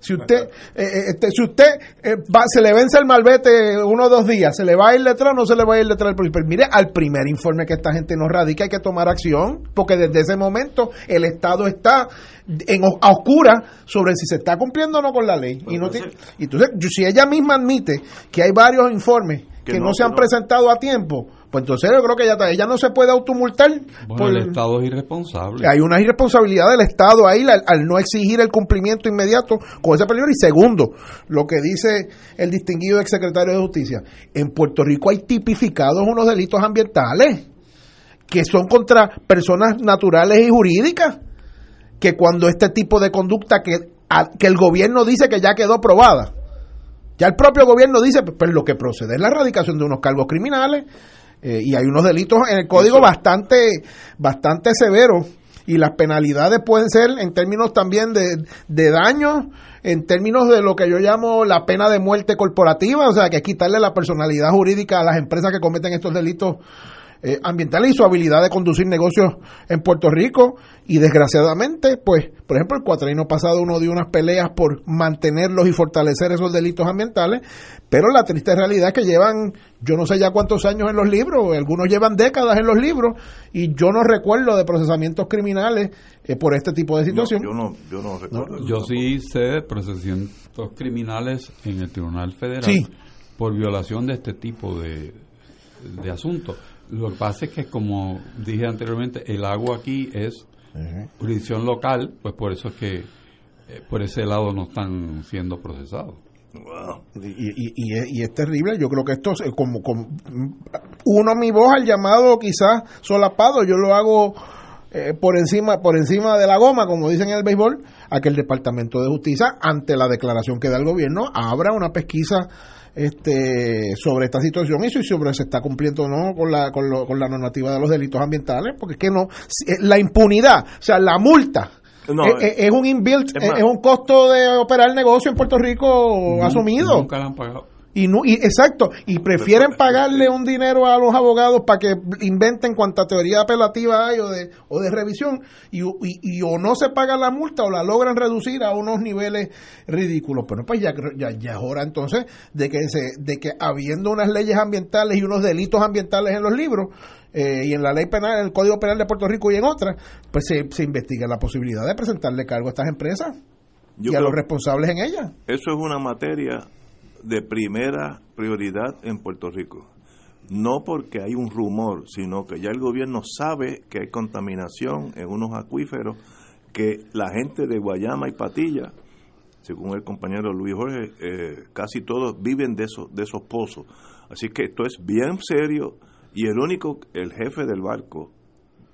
Si usted, eh, eh, este, si usted eh, va, se le vence el malvete uno o dos días, ¿se le va a ir detrás o no se le va a ir detrás? Pero mire, al primer informe que esta gente nos radica hay que tomar acción, porque desde ese momento el Estado está en, a oscura sobre si se está cumpliendo o no con la ley. y, no y entonces, si ella misma admite que hay varios informes que, no, se han presentado a tiempo, pues entonces yo creo que ella, ella no se puede automultar. por, el Estado es irresponsable. Hay una irresponsabilidad del Estado ahí al, no exigir el cumplimiento inmediato con ese peligro. Y segundo, lo que dice el distinguido exsecretario de Justicia, en Puerto Rico hay tipificados unos delitos ambientales que son contra personas naturales y jurídicas, que cuando este tipo de conducta que, que el gobierno dice que ya quedó probada, ya el propio gobierno dice, pues lo que procede es la erradicación de unos cargos criminales, eh, y hay unos delitos en el código bastante, bastante severos y las penalidades pueden ser en términos también de, de daño, en términos de lo que yo llamo la pena de muerte corporativa, o sea, que es quitarle la personalidad jurídica a las empresas que cometen estos delitos eh, ambientales y su habilidad de conducir negocios en Puerto Rico. Y desgraciadamente, pues, por ejemplo, el cuatrino pasado uno dio unas peleas por mantenerlos y fortalecer esos delitos ambientales, pero la triste realidad es que llevan, yo no sé ya cuántos años en los libros, algunos llevan décadas en los libros, y yo no recuerdo de procesamientos criminales eh, por este tipo de situación. yo no, yo no recuerdo. yo sí sé de procesamientos criminales en el Tribunal Federal por violación de este tipo de, de asuntos. Lo que pasa es que, como dije anteriormente, el agua aquí es jurisdicción local, pues por eso es que eh, por ese lado no están siendo procesados. Y, y, es, terrible, yo creo que esto es como, como uno mi voz al llamado quizás solapado, yo lo hago eh, por encima por encima de la goma, como dicen en el béisbol, a que el Departamento de Justicia, ante la declaración que da el gobierno, abra una pesquisa este, sobre esta situación y sobre si se está cumpliendo o no con la, con, con la normativa de los delitos ambientales, porque es que no, eh, la impunidad, o sea, la multa. es, un inbuilt, es, un costo de operar el negocio en Puerto Rico asumido. Nunca han pagado. Y, no, y exacto, y prefieren pagarle un dinero a los abogados para que inventen cuanta teoría apelativa hay o de, o de revisión y, y, o no se paga la multa o la logran reducir a unos niveles ridículos. Pero pues ya, ya, ya es hora entonces de que, se, de que habiendo unas leyes ambientales y unos delitos ambientales en los libros, eh, y en la ley penal, en el Código Penal de Puerto Rico y en otras, pues se, se investiga la posibilidad de presentarle cargo a estas empresas y a los responsables en ellas. Eso es una materia de primera prioridad en Puerto Rico. No porque hay un rumor, sino que ya el gobierno sabe que hay contaminación en unos acuíferos que la gente de Guayama y Patilla, según el compañero Luis Jorge, eh, casi todos viven de esos, de esos pozos. Así que esto es bien serio y el único, el jefe del barco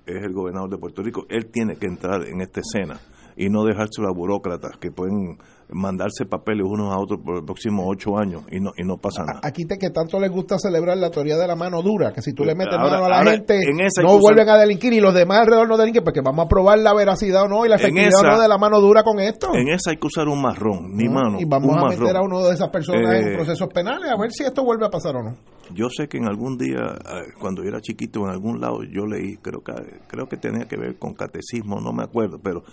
es el gobernador de Puerto Rico. Él tiene que entrar en esta escena y no dejárselo a burócratas que pueden mandarse papeles unos a otros por los próximos ocho años y no y no pasa nada. Aquí te que tanto les gusta celebrar la teoría de la mano dura, que si tú le metes mano a la gente no vuelven a delinquir y los demás alrededor no delinquen porque vamos a probar la veracidad o no y la efectividad o no de la mano dura con esto. En esa hay que usar un marrón, ni mano. Y vamos a meter a uno de esas personas en eh, procesos penales a ver si esto vuelve a pasar o no. Yo sé que en algún día, eh, cuando yo era chiquito, en algún lado yo leí, creo que creo que tenía que ver con catecismo, no me acuerdo, pero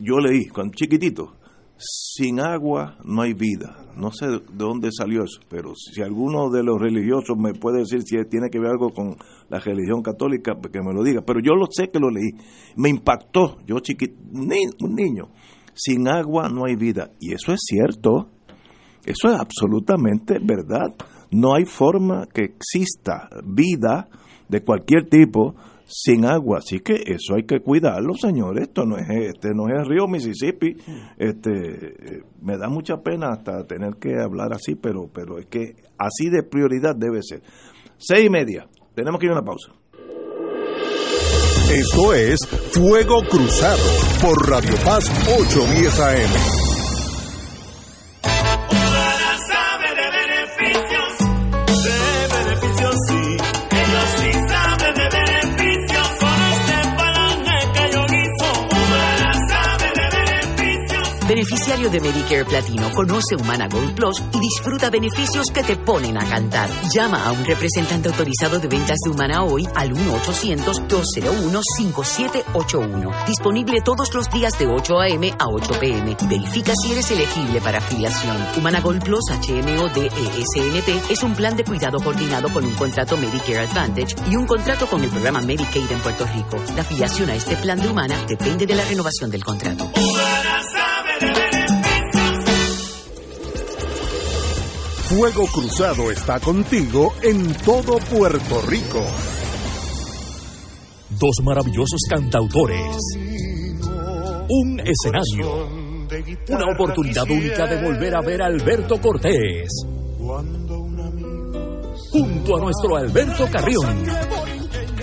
yo leí, cuando chiquitito, sin agua no hay vida. No sé de dónde salió eso, pero si alguno de los religiosos me puede decir si tiene que ver algo con la religión católica, pues que me lo diga. Pero yo lo sé que lo leí. Me impactó, yo chiquito, un niño. Sin agua no hay vida. Y eso es cierto. Eso es absolutamente verdad. No hay forma que exista vida de cualquier tipo sin agua. Así que eso hay que cuidarlo, señores. Esto no es este no es el río Mississippi. Este eh, me da mucha pena hasta tener que hablar así, pero pero es que así de prioridad debe ser. Seis y media. Tenemos que ir a una pausa. Esto es Fuego Cruzado por Radio Paz 810 AM. Beneficiario de Medicare Platino, conoce Humana Gold Plus y disfruta beneficios que te ponen a cantar. Llama a un representante autorizado de ventas de Humana hoy al 1-800-201-5781. Disponible todos los días de 8 a.m. a 8 p.m. Verifica si eres elegible para afiliación. Humana Gold Plus HMO DESNP es un plan de cuidado coordinado con un contrato Medicare Advantage y un contrato con el programa Medicaid en Puerto Rico. La afiliación a este plan de Humana depende de la renovación del contrato. Fuego Cruzado está contigo en todo Puerto Rico. Dos maravillosos cantautores. Un escenario. Una oportunidad única de volver a ver a Alberto Cortés. Junto a nuestro Alberto Carrión.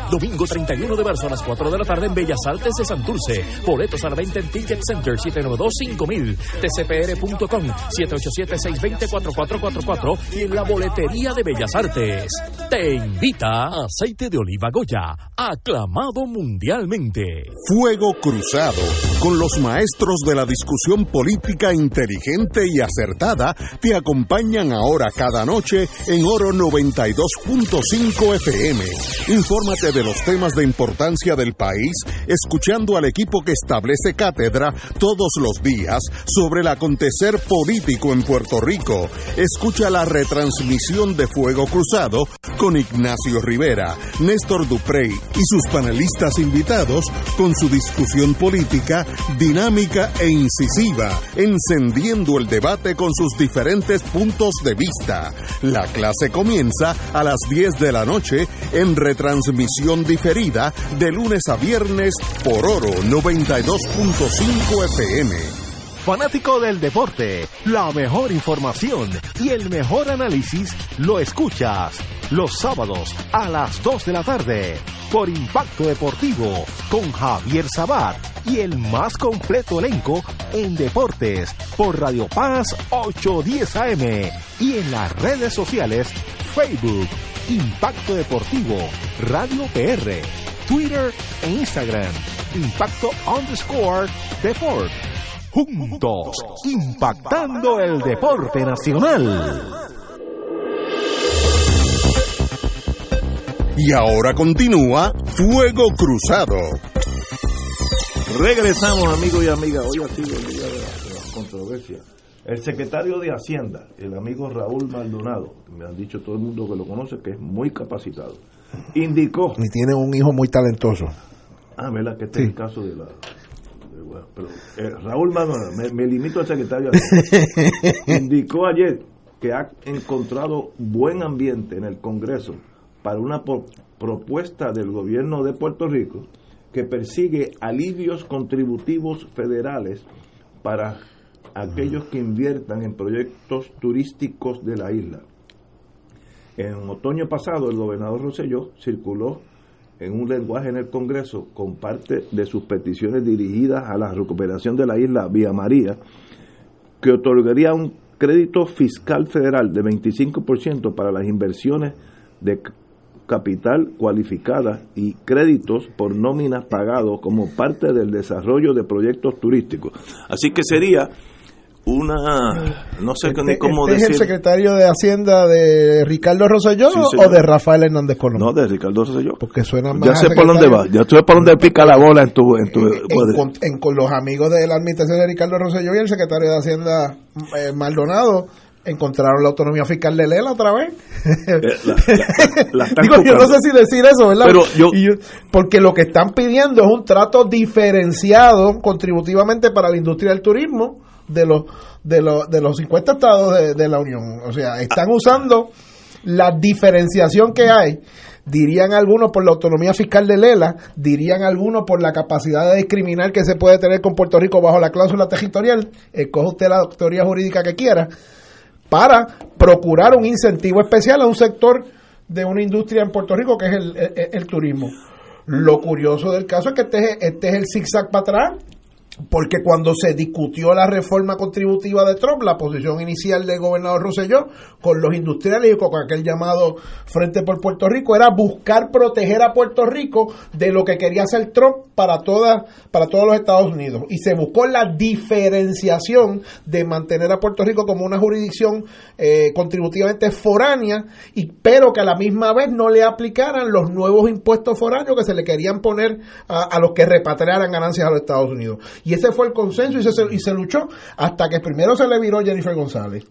Domingo 31 de marzo a las 4 de la tarde en Bellas Artes de Santurce. Boletos a la en Ticket Center 792-5000, tcpr.com 787-620-4444 y en la boletería de Bellas Artes. Te invita Aceite de Oliva Goya, aclamado mundialmente. Fuego Cruzado, con los maestros de la discusión política inteligente y acertada, te acompañan ahora cada noche en Oro 92.5 FM. Infórmate de los temas de importancia del país, escuchando al equipo que establece cátedra todos los días sobre el acontecer político en Puerto Rico. Escucha la retransmisión de Fuego Cruzado con Ignacio Rivera, Néstor Duprey y sus panelistas invitados con su discusión política dinámica e incisiva, encendiendo el debate con sus diferentes puntos de vista. La clase comienza a las 10 de la noche en retransmisión diferida de lunes a viernes por Oro 92.5 FM. Fanático del deporte, la mejor información y el mejor análisis lo escuchas los sábados a las 2 de la tarde por Impacto Deportivo con Javier Sabat y el más completo elenco en deportes por Radio Paz 810 AM y en las redes sociales Facebook Impacto Deportivo, Radio PR, Twitter e Instagram. Impacto underscore Deport. Juntos, impactando el deporte nacional. Y ahora continúa Fuego Cruzado. Regresamos, amigos y amigas. Hoy ha sido el día de la, de la controversia. El secretario de Hacienda, el amigo Raúl Maldonado, me han dicho todo el mundo que lo conoce que es muy capacitado, indicó. Y tiene un hijo muy talentoso. Ah, ¿verdad? Que este es el caso de la. de- bueno, pero, eh, Raúl Maldonado, me, me limito al secretario de Hacienda, indicó ayer que ha encontrado buen ambiente en el Congreso para una propuesta del gobierno de Puerto Rico que persigue alivios contributivos federales para aquellos que inviertan en proyectos turísticos de la isla. En otoño pasado, el gobernador Rosselló circuló en un lenguaje en el Congreso con parte de sus peticiones dirigidas a la recuperación de la isla Vía María, que otorgaría un crédito fiscal federal de 25% para las inversiones de capital cualificada y créditos por nóminas pagados como parte del desarrollo de proyectos turísticos. Así que sería una, no sé ni Este, cómo este es el decir. secretario de Hacienda de Ricardo Rosselló Sí, o de Rafael Hernández Colón. No, de Ricardo Rosselló. Porque suena más Ya sé por dónde va, ya sé por dónde pica la bola en tu... En tu en, con, en- con los amigos de la administración de Ricardo Rosselló y el secretario de Hacienda eh, Maldonado encontraron la autonomía fiscal de Lela otra vez. Eh, la- la- la están Digo, yo no sé si decir eso, ¿verdad? Pero yo- porque lo que están pidiendo es un trato diferenciado contributivamente para la industria del turismo de los de los de los 50 estados de, de la Unión. O sea, están usando la diferenciación que hay dirían algunos por la autonomía fiscal de Lela, dirían algunos por la capacidad de discriminar que se puede tener con Puerto Rico bajo la cláusula territorial, escoge usted la teoría jurídica que quiera, para procurar un incentivo especial a un sector de una industria en Puerto Rico que es el, el- el turismo. Lo curioso del caso es que este es, este es el zigzag para atrás, porque cuando se discutió la reforma contributiva de Trump, la posición inicial del gobernador Rosselló con los industriales y con aquel llamado Frente por Puerto Rico era buscar proteger a Puerto Rico de lo que quería hacer Trump para toda, para todos los Estados Unidos y se buscó la diferenciación de mantener a Puerto Rico como una jurisdicción eh, contributivamente foránea y pero que a la misma vez no le aplicaran los nuevos impuestos foráneos que se le querían poner a los que repatriaran ganancias a los Estados Unidos. Y ese fue el consenso y se, y se luchó hasta que primero se le viró Jennifer González,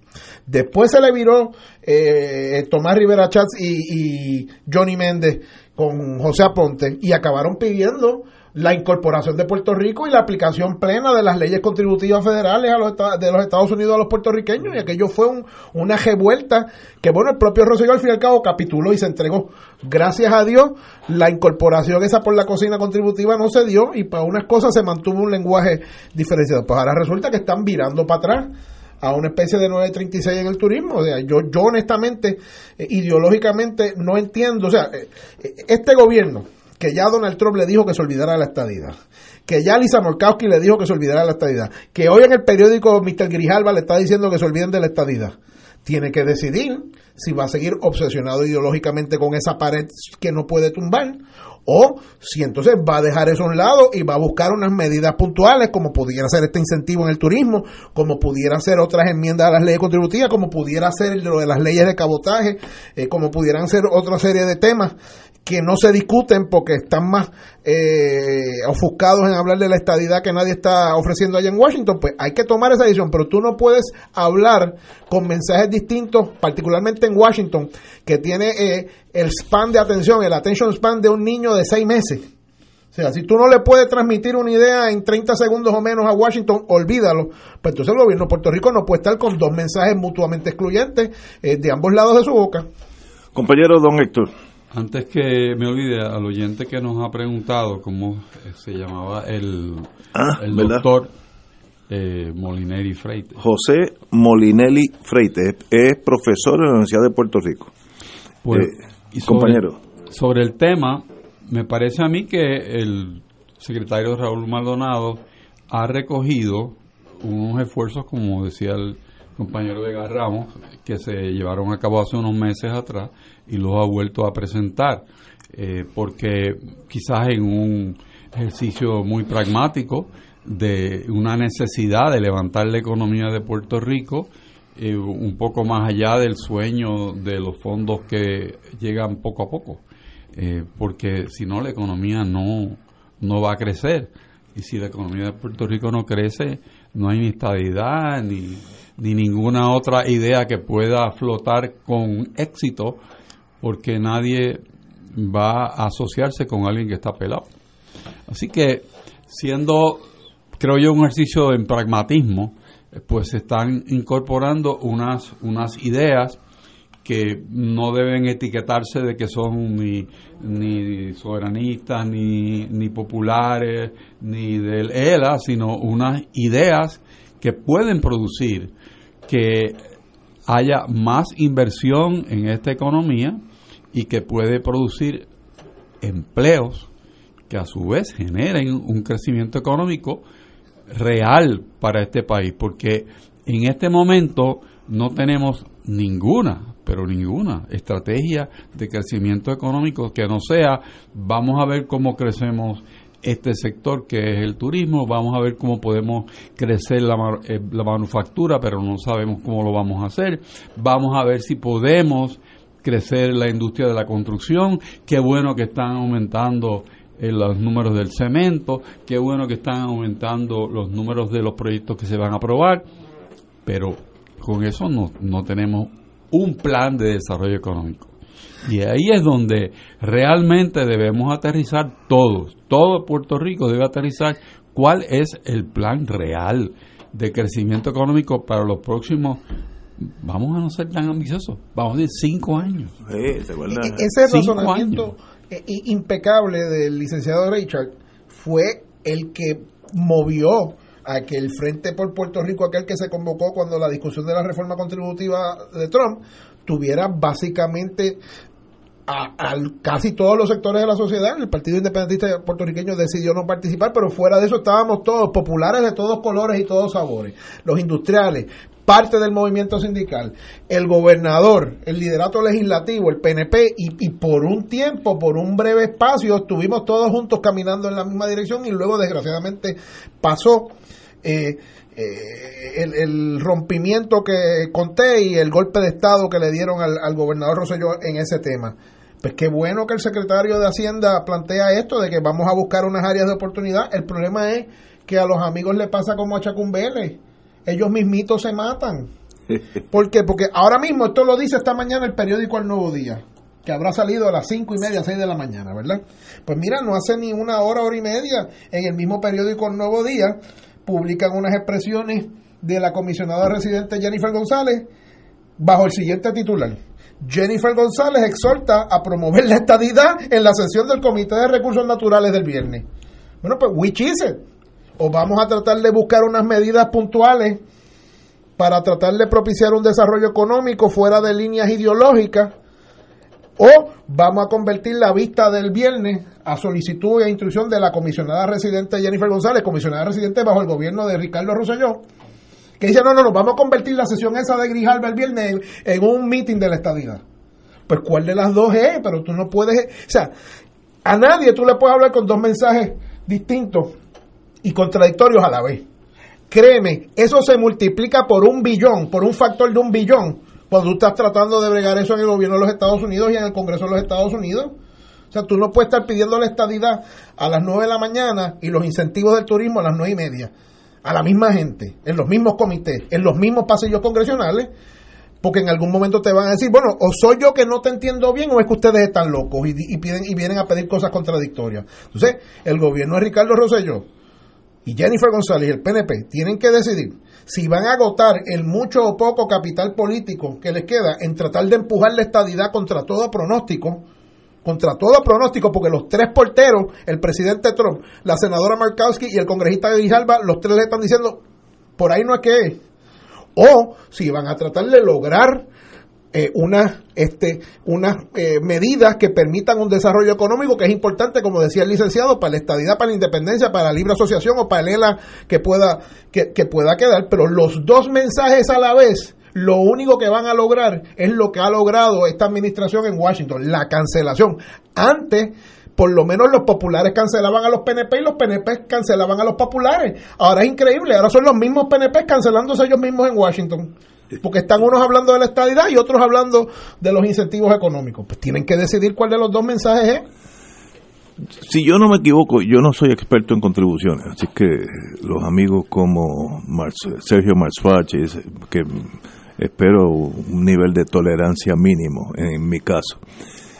después se le viró eh, Tomás Rivera Chats y, y Johnny Méndez con José Aponte y acabaron pidiendo la incorporación de Puerto Rico y la aplicación plena de las leyes contributivas federales a los, de los Estados Unidos a los puertorriqueños y aquello fue un- una revuelta que bueno el propio Rosselló al fin y al cabo capituló y se entregó gracias a Dios la incorporación esa por la cocina contributiva no se dio y para unas cosas se mantuvo un lenguaje diferenciado pues ahora resulta que están virando para atrás a una especie de 936 en el turismo. O sea, yo, yo honestamente, eh, ideológicamente, no entiendo. O sea, eh, eh, este gobierno, que ya Donald Trump le dijo que se olvidara de la estadidad, que ya Lisa Murkowski le dijo que se olvidara de la estadidad, que hoy en el periódico Mr. Grijalva le está diciendo que se olviden de la estadidad, tiene que decidir si va a seguir obsesionado ideológicamente con esa pared que no puede tumbar o si entonces va a dejar eso a un lado y va a buscar unas medidas puntuales como pudiera ser este incentivo en el turismo, como pudiera ser otras enmiendas a las leyes contributivas, como pudiera ser lo de las leyes de cabotaje, eh, como pudieran ser otra serie de temas que no se discuten porque están más eh, ofuscados en hablar de la estadidad que nadie está ofreciendo allá en Washington, pues hay que tomar esa decisión, pero tú no puedes hablar con mensajes distintos, particularmente en Washington, que tiene eh, el span de atención, el attention span de un niño de seis meses. O sea, si tú no le puedes transmitir una idea en 30 segundos o menos a Washington, olvídalo. Pues entonces el gobierno de Puerto Rico no puede estar con dos mensajes mutuamente excluyentes eh, de ambos lados de su boca. Compañero Don Héctor. Antes que me olvide, al oyente que nos ha preguntado cómo eh, se llamaba el, Ah, el doctor eh, Molineri Freite. José Molinelli Freite es, es profesor en la Universidad de Puerto Rico. Pues, Eh, y sobre- compañero. Sobre el tema, me parece a mí que el secretario Raúl Maldonado ha recogido unos esfuerzos, como decía el compañero Vega Ramos, que se llevaron a cabo hace unos meses atrás y los ha vuelto a presentar, eh, porque quizás en un ejercicio muy pragmático de una necesidad de levantar la economía de Puerto Rico, eh, un poco más allá del sueño de los fondos que llegan poco a poco, eh, porque si no la economía no, no va a crecer. Y si la economía de Puerto Rico no crece, no hay ni estabilidad ni, ni ninguna otra idea que pueda flotar con éxito, porque nadie va a asociarse con alguien que está pelado. Así que, siendo, creo yo, un ejercicio en pragmatismo, eh, pues se están incorporando unas, unas ideas que no deben etiquetarse de que son ni, ni soberanistas, ni, ni populares, ni del ELA, sino unas ideas que pueden producir que haya más inversión en esta economía y que puede producir empleos que a su vez generen un crecimiento económico real para este país, porque en este momento no tenemos ninguna, pero ninguna estrategia de crecimiento económico que no sea vamos a ver cómo crecemos este sector que es el turismo, vamos a ver cómo podemos crecer la, eh, manufactura, pero no sabemos cómo lo vamos a hacer, vamos a ver si podemos crecer la industria de la construcción, qué bueno que están aumentando eh, los números del cemento, qué bueno que están aumentando los números de los proyectos que se van a aprobar, pero con eso no, no tenemos un plan de desarrollo económico. Y ahí es donde realmente debemos aterrizar todos, todo Puerto Rico debe aterrizar cuál es el plan real de crecimiento económico para los próximos vamos a no ser tan ambiciosos, vamos de cinco años. E- Ese Cinco razonamiento i- impecable del licenciado Richard fue el que movió a que el Frente por Puerto Rico, aquel que se convocó cuando la discusión de la reforma contributiva de Trump, tuviera básicamente a, al- casi todos los sectores de la sociedad. El Partido Independentista puertorriqueño decidió no participar, pero fuera de eso estábamos todos, populares de todos colores y todos sabores. Los industriales, parte del movimiento sindical, el gobernador, el liderato legislativo, el PNP, y, por un tiempo, por un breve espacio, estuvimos todos juntos caminando en la misma dirección y luego desgraciadamente pasó. eh, eh, el, el rompimiento que conté y el golpe de Estado que le dieron al, al gobernador Rosselló en ese tema. Pues qué bueno que el secretario de Hacienda plantea esto de que vamos a buscar unas áreas de oportunidad. El problema es que a los amigos le pasa como a Chacumbele. Ellos mismitos se matan. ¿Por qué? Porque ahora mismo, esto lo dice esta mañana el periódico El Nuevo Día, que habrá salido a las cinco y media, seis de la mañana, ¿verdad? Pues mira, no hace ni una hora, hora y media, en el mismo periódico El Nuevo Día, publican unas expresiones de la comisionada residente Jennifer González bajo el siguiente titular. Jennifer González exhorta a promover la estadidad en la sesión del Comité de Recursos Naturales del viernes. Bueno, pues, which is it? O vamos a tratar de buscar unas medidas puntuales para tratar de propiciar un desarrollo económico fuera de líneas ideológicas, o vamos a convertir la vista del viernes a solicitud e instrucción de la comisionada residente Jennifer González, comisionada residente bajo el gobierno de Ricardo Rosselló, que dice, no, no, no, vamos a convertir la sesión esa de Grijalva el viernes en, un meeting de la estadidad. Pues cuál de las dos es, pero tú no puedes, o sea, a nadie tú le puedes hablar con dos mensajes distintos y contradictorios a la vez. Créeme, eso se multiplica por un billón, por un factor de un billón, cuando tú estás tratando de bregar eso en el gobierno de los Estados Unidos y en el Congreso de los Estados Unidos. O sea, tú no puedes estar pidiendo la estadidad a las 9 de la mañana y los incentivos del turismo a las nueve y media. A la misma gente, en los mismos comités, en los mismos pasillos congresionales, porque en algún momento te van a decir, bueno, o soy yo que no te entiendo bien o es que ustedes están locos y, y piden, y vienen a pedir cosas contradictorias. Entonces, el gobierno de Ricardo Rosselló y Jennifer González el PNP tienen que decidir si van a agotar el mucho o poco capital político que les queda en tratar de empujar la estadidad contra todo pronóstico, contra todo pronóstico, porque los tres porteros, el presidente Trump, la senadora Markowski y el congresista Grijalva, los tres le están diciendo, por ahí no es que. O si van a tratar de lograr eh, unas este, unas eh, medidas que permitan un desarrollo económico que es importante, como decía el licenciado, para la estadidad, para la independencia, para la libre asociación o para el ELA que pueda, que, que pueda quedar. Pero los dos mensajes a la vez, lo único que van a lograr es lo que ha logrado esta administración en Washington, la cancelación. Antes, por lo menos los populares cancelaban a los PNP y los PNP cancelaban a los populares. Ahora es increíble, ahora son los mismos PNP cancelándose ellos mismos en Washington. Porque están unos hablando de la estadidad y otros hablando de los incentivos económicos. Pues tienen que decidir cuál de los dos mensajes es. Si yo no me equivoco, yo no soy experto en contribuciones, así que los amigos como Sergio Marsfach, que espero un nivel de tolerancia mínimo en mi caso.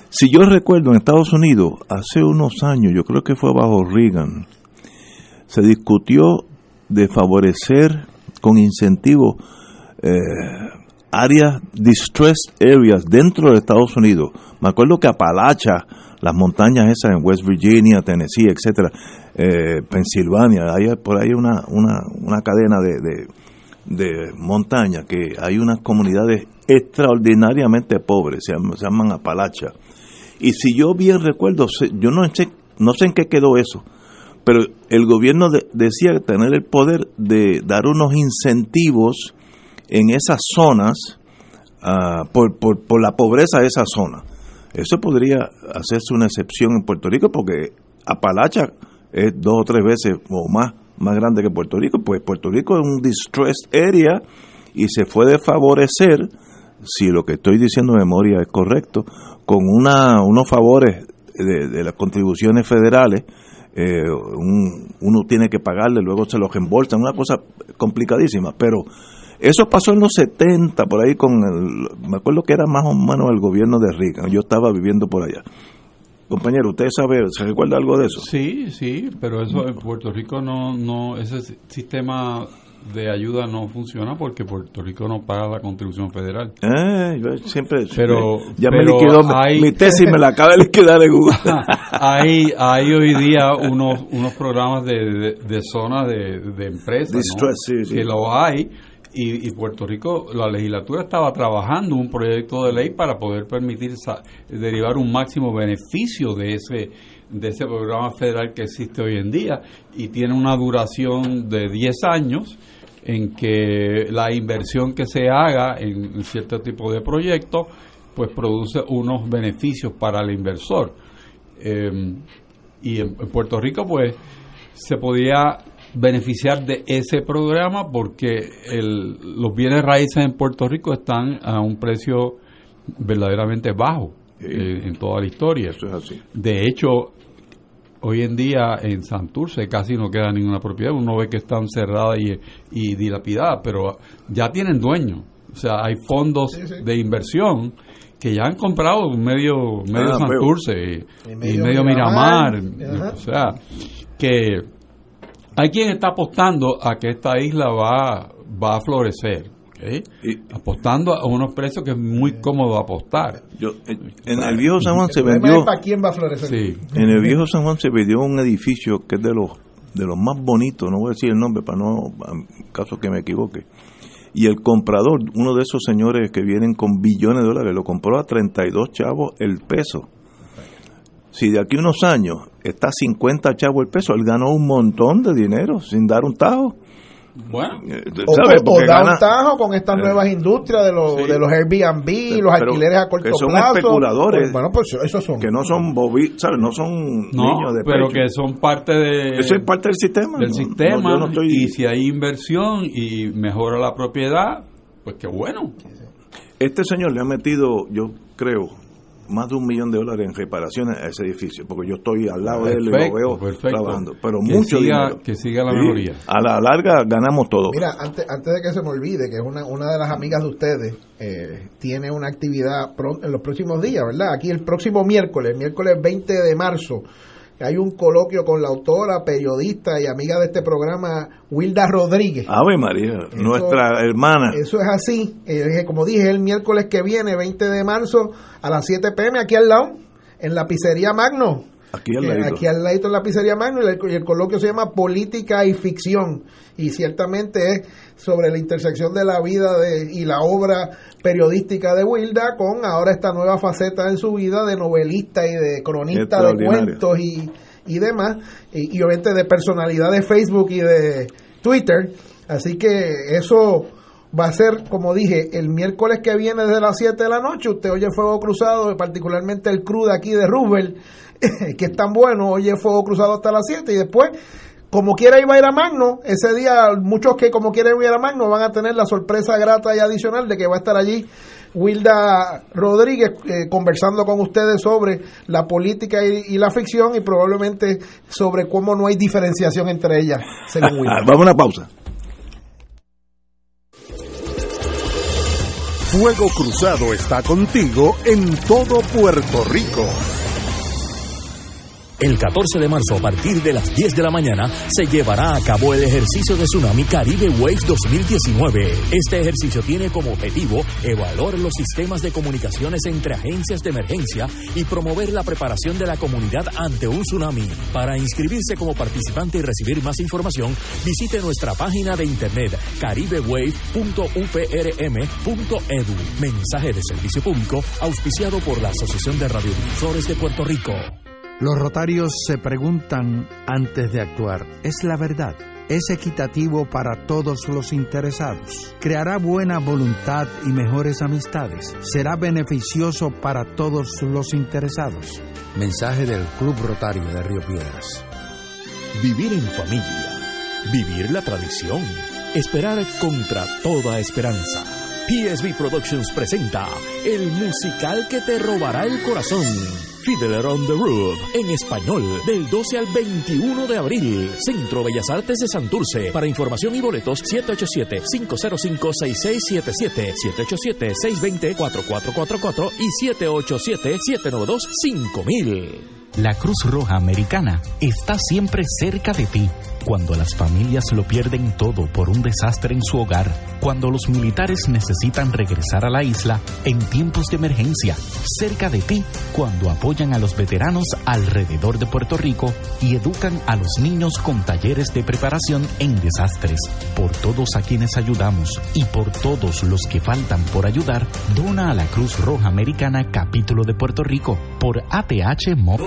Si yo recuerdo en Estados Unidos, hace unos años, yo creo que fue bajo Reagan, se discutió de favorecer con incentivos eh, áreas, distressed areas dentro de Estados Unidos. Me acuerdo que Apalacha, las montañas esas en West Virginia, Tennessee, etcétera, eh, Pensilvania, hay por ahí una, una, una cadena de, de, de montañas que hay unas comunidades extraordinariamente pobres, se llaman, se Apalacha. Y si yo bien recuerdo, yo no sé, no sé en qué quedó eso, pero el gobierno de- decía tener el poder de dar unos incentivos en esas zonas ah, por, por, por la pobreza de esa zona. Eso podría hacerse una excepción en Puerto Rico porque Apalacha es dos o tres veces o más más grande que Puerto Rico, pues Puerto Rico es un distressed area y se puede favorecer, si lo que estoy diciendo de memoria es correcto, con una, unos favores de, de las contribuciones federales, eh, un- uno tiene que pagarle, luego se los reembolsan, una cosa complicadísima, pero eso pasó en los 70, por ahí con el, me acuerdo que era más o menos el gobierno de Reagan, yo estaba viviendo por allá. Compañero, ¿usted sabe, se recuerda algo de eso? Sí, sí, pero eso en Puerto Rico no, no, ese si- sistema de ayuda no funciona porque Puerto Rico no paga la contribución federal. Eh, yo siempre. Pero- ya me liquidó mi- hay- mi tesis, me la acaba de liquidar en Google. hay, hay hoy día unos, unos programas de, de, de zonas de, de empresas ¿no? Sí, sí. que lo hay y, y Puerto Rico, la legislatura estaba trabajando un proyecto de ley para poder permitir derivar un máximo beneficio de ese de ese programa federal que existe hoy en día y tiene una duración de 10 años en que la inversión que se haga en, cierto tipo de proyectos pues produce unos beneficios para el inversor. Eh, y en Puerto Rico pues se podía beneficiar de ese programa porque el- los bienes raíces en Puerto Rico están a un precio verdaderamente bajo eh, en toda la historia. De hecho, hoy en día en Santurce casi no queda ninguna propiedad. Uno ve que están cerradas y, y dilapidadas, pero ya tienen dueño. O sea, hay fondos de inversión que ya han comprado medio, medio Ah, Santurce Y y, medio medio Miramar. O sea, que hay quien está apostando a que esta isla va, va a florecer. ¿ok? apostando a unos precios que es muy cómodo apostar. Yo, en, en el viejo San Juan se vendió. para quién va a florecer. Sí. En el viejo San Juan se vendió un edificio que es de los de los más bonitos, no voy a decir el nombre para no, en caso que me equivoque. Y el comprador, uno de esos señores que vienen con billones de dólares, lo compró a 32 chavos el peso. Si de aquí a unos años está a 50 chavos el peso, él ganó un montón de dinero sin dar un tajo. Bueno, O, ¿sabes? o Porque da gana- un tajo con estas Eh, nuevas industrias de los, de los Airbnb, los pero alquileres a corto que son plazo. especuladores. Pues, Bueno, pues esos son. que no son bobi, ¿sabes? No son No, niños de pero pecho. que son parte de Eso es parte del sistema. del no- sistema no, yo no estoy- y si hay inversión y mejora la propiedad, pues qué bueno. Este señor le ha metido, yo creo, más de un millón de dólares en reparaciones a ese edificio, porque yo estoy al lado de él y lo Perfecto, veo perfecto. trabajando. Pero Que mucho siga- dinero. que siga la Sí, mejoría. A la larga ganamos todo. Mira, antes, antes de que se me olvide, que es una, una de las amigas de ustedes, eh, tiene una actividad pro- en los próximos días, ¿verdad? Aquí el próximo miércoles, miércoles 20 de marzo, hay un coloquio con la autora, periodista y amiga de este programa, Wilda Rodríguez. Ave María, nuestra hermana. Eso es así, eh, como dije, el miércoles que viene, 20 de marzo, a las 7 pm, aquí al lado, en la pizzería Magno. Aquí al Eh, ladito. aquí al ladito en la pizzería Magno y el, el coloquio se llama Política y Ficción y ciertamente es sobre la intersección de la vida de, y la obra periodística de Wilda con ahora esta nueva faceta en su vida de novelista y de cronista de cuentos y, y demás y, y obviamente de personalidad de Facebook y de Twitter así que eso va a ser, como dije, el miércoles que viene desde las 7 de la noche. Usted oye Fuego Cruzado, particularmente el crew de aquí de Roosevelt, que es tan bueno, oye Fuego Cruzado hasta las 7 y después, como quiera iba a ir a Magno, ese día muchos que como quiera ir a Magno van a tener la sorpresa grata y adicional de que va a estar allí Wilda Rodríguez eh, conversando con ustedes sobre la política y, y la ficción y probablemente sobre cómo no hay diferenciación entre ellas, según Wilda. Vamos a una pausa. Fuego Cruzado está contigo en todo Puerto Rico. El 14 de marzo a partir de las 10 de la mañana se llevará a cabo el ejercicio de Tsunami Caribe Wave 2019. Este ejercicio tiene como objetivo evaluar los sistemas de comunicaciones entre agencias de emergencia y promover la preparación de la comunidad ante un tsunami. Para inscribirse como participante y recibir más información, visite nuestra página de internet caribewave.uprm.edu. Mensaje de servicio público auspiciado por la Asociación de Radiodifusores de Puerto Rico. Los rotarios se preguntan antes de actuar, ¿es la verdad? ¿Es equitativo para todos los interesados? ¿Creará buena voluntad y mejores amistades? ¿Será beneficioso para todos los interesados? Mensaje del Club Rotario de Río Piedras. Vivir en familia. Vivir la tradición. Esperar contra toda esperanza. PSB Productions presenta el musical que te robará el corazón. Fiddler on the Roof, en español, del 12 al 21 de abril. Centro Bellas Artes de Santurce. Para información y boletos, 787-505-6677, 787-620-4444 y 787-792-5000. La Cruz Roja Americana está siempre cerca de ti cuando las familias lo pierden todo por un desastre en su hogar, cuando los militares necesitan regresar a la isla en tiempos de emergencia, cerca de ti cuando apoyan a los veteranos alrededor de Puerto Rico y educan a los niños con talleres de preparación en desastres. Por todos a quienes ayudamos y por todos los que faltan por ayudar, dona a la Cruz Roja Americana Capítulo de Puerto Rico por ATH Móvil.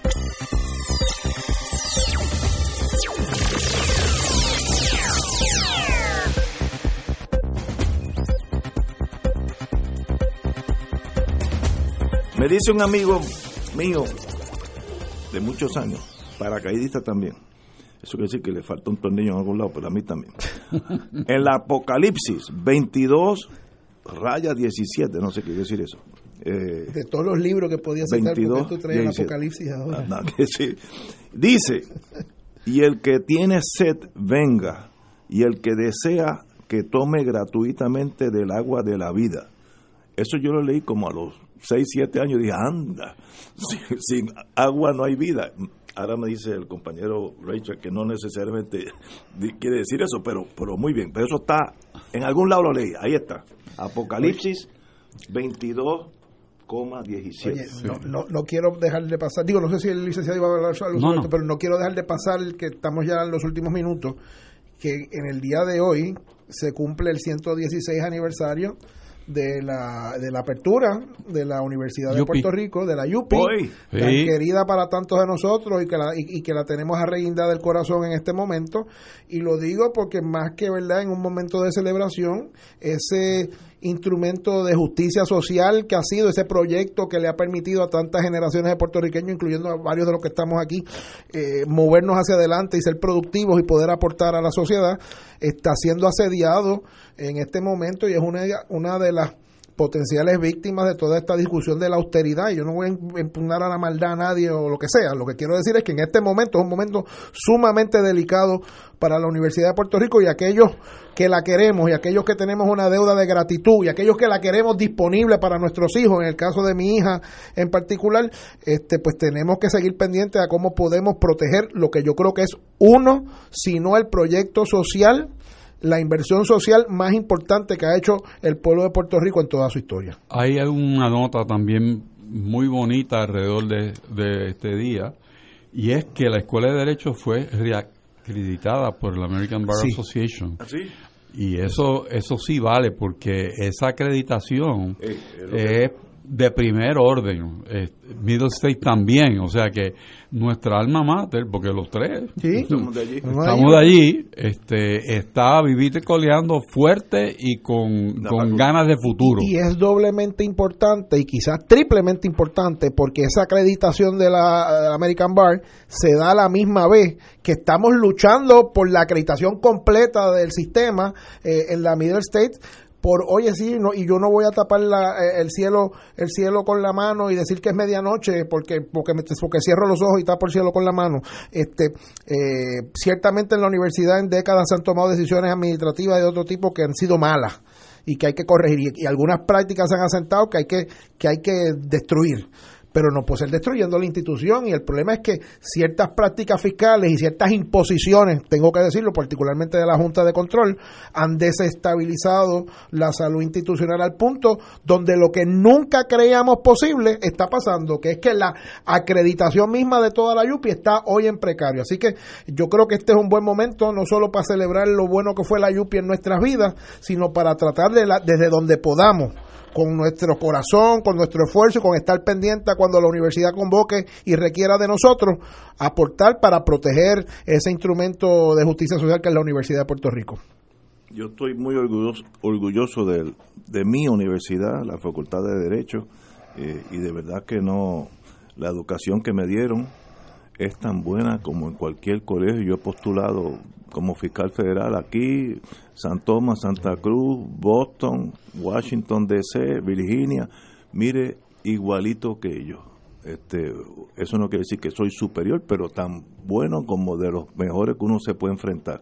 Me dice un amigo mío de muchos años, paracaidista también. Eso quiere decir que le falta un tornillo en algún lado, pero a mí también. en el Apocalipsis 22, raya 17, no sé qué quiere decir eso. Eh, De todos los libros que podía citar, 22, porque tú traes el 17. Apocalipsis ahora. Que sí. Dice, y el que tiene sed, venga, y el que desea, que tome gratuitamente del agua de la vida. Eso yo lo leí como a los 6, 7 años dije, anda, sin, sin agua no hay vida. Ahora me dice el compañero Rachel que no necesariamente quiere decir eso, pero, pero muy bien. Pero eso está, en algún lado lo leí, ahí está. Apocalipsis 22,17. Oye, no, no, no quiero dejar de pasar, digo, no sé si el licenciado iba a hablar sobre No, esto, no. pero no quiero dejar de pasar que estamos ya en los últimos minutos, que en el día de hoy se cumple el 116 aniversario de la, de la apertura de la Universidad de. Puerto Rico, de la YUPI, Hoy. tan Sí. querida para tantos de nosotros y que la, y, y que la tenemos arreguindada del corazón en este momento. Y lo digo porque más que verdad, en un momento de celebración, ese instrumento de justicia social que ha sido ese proyecto que le ha permitido a tantas generaciones de puertorriqueños, incluyendo a varios de los que estamos aquí, eh, movernos hacia adelante y ser productivos y poder aportar a la sociedad, está siendo asediado en este momento y es una, una de las potenciales víctimas de toda esta discusión de la austeridad. Yo no voy a impugnar a la maldad a nadie o lo que sea. Lo que quiero decir es que en este momento es un momento sumamente delicado para la Universidad de Puerto Rico y aquellos que la queremos y aquellos que tenemos una deuda de gratitud y aquellos que la queremos disponible para nuestros hijos, en el caso de mi hija en particular, este pues tenemos que seguir pendientes a cómo podemos proteger lo que yo creo que es uno, si no el proyecto social la inversión social más importante que ha hecho el pueblo de Puerto Rico en toda su historia. Hay una nota también muy bonita alrededor de, de este día, y es que la Escuela de Derecho fue reacreditada por la American Bar Sí. Association. ¿Ah, sí? Y eso, eso sí vale, porque esa acreditación Eh, es que- es de primer orden. Eh, Middle State también, o sea que nuestra alma mater, porque los tres Estamos de allí. estamos de allí, este, está vivir coleando fuerte y con, con ganas de futuro. Y es doblemente importante y quizás triplemente importante porque esa acreditación de la American Bar se da a la misma vez que estamos luchando por la acreditación completa del sistema eh, en la Middle States por oye sí no, y yo no voy a tapar la- eh, el cielo el cielo con la mano y decir que es medianoche porque porque me- porque cierro los ojos y tapo el cielo con la mano. Este eh, ciertamente en la universidad en décadas se han tomado decisiones administrativas de otro tipo que han sido malas y que hay que corregir. Y, y algunas prácticas se han asentado que hay que que hay que destruir pero no puede ser destruyendo la institución y el problema es que ciertas prácticas fiscales y ciertas imposiciones, tengo que decirlo, particularmente de la Junta de Control, han desestabilizado la salud institucional al punto donde lo que nunca creíamos posible está pasando, que es que la acreditación misma de toda la YUPI está hoy en precario. Así que yo creo que este es un buen momento, no solo para celebrar lo bueno que fue la YUPI en nuestras vidas, sino para tratar de la, desde donde podamos con nuestro corazón, con nuestro esfuerzo con estar pendiente cuando la universidad convoque y requiera de nosotros aportar para proteger ese instrumento de justicia social que es la Universidad de Puerto Rico. Yo estoy muy orgulloso, orgulloso de, de mi universidad, la Facultad de Derecho, eh, y de verdad que no, la educación que me dieron, es tan buena como en cualquier colegio. Yo he postulado como fiscal federal aquí, San Tomás, Santa Cruz, Boston, Washington DC, Virginia. Mire, igualito que ellos. Este, eso no quiere decir que soy superior, pero tan bueno como de los mejores que uno se puede enfrentar.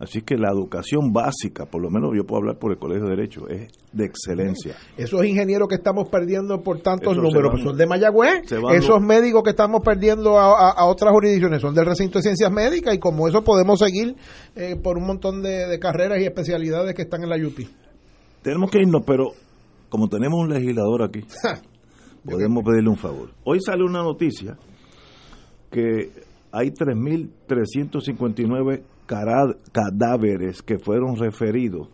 Así que la educación básica, por lo menos yo puedo hablar por el Colegio de Derecho, es de excelencia. Esos ingenieros que estamos perdiendo por tantos números van- pues son de Mayagüez. Esos médicos que estamos perdiendo a, a- a otras jurisdicciones son del recinto de ciencias médicas y como eso podemos seguir eh, por un montón de, de carreras y especialidades que están en la UP. Tenemos que irnos, pero como tenemos un legislador aquí, podemos pedirle un favor. Hoy sale una noticia que hay 3.359 cara- cadáveres que fueron referidos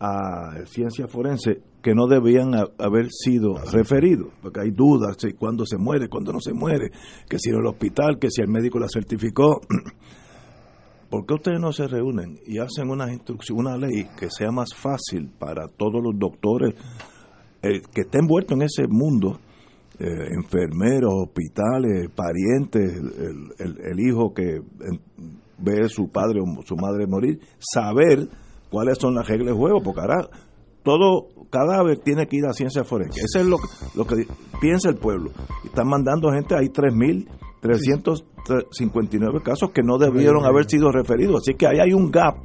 a ciencia forense que no debían ha- haber sido referidos, porque hay dudas de cuándo se muere, cuándo no se muere, que si en el hospital, que si el médico la certificó. ¿Por qué ustedes no se reúnen y hacen una instrucción, una ley que sea más fácil para todos los doctores eh, que estén envueltos en ese mundo, eh, enfermeros, hospitales, parientes, el, el- el hijo que ve a su padre o su madre morir, saber cuáles son las reglas de juego, porque ahora todo cadáver tiene que ir a ciencia forense. Eso es lo, lo que piensa el pueblo. Están mandando gente, hay 3.359 casos que no debieron haber sido referidos. Así que ahí hay un gap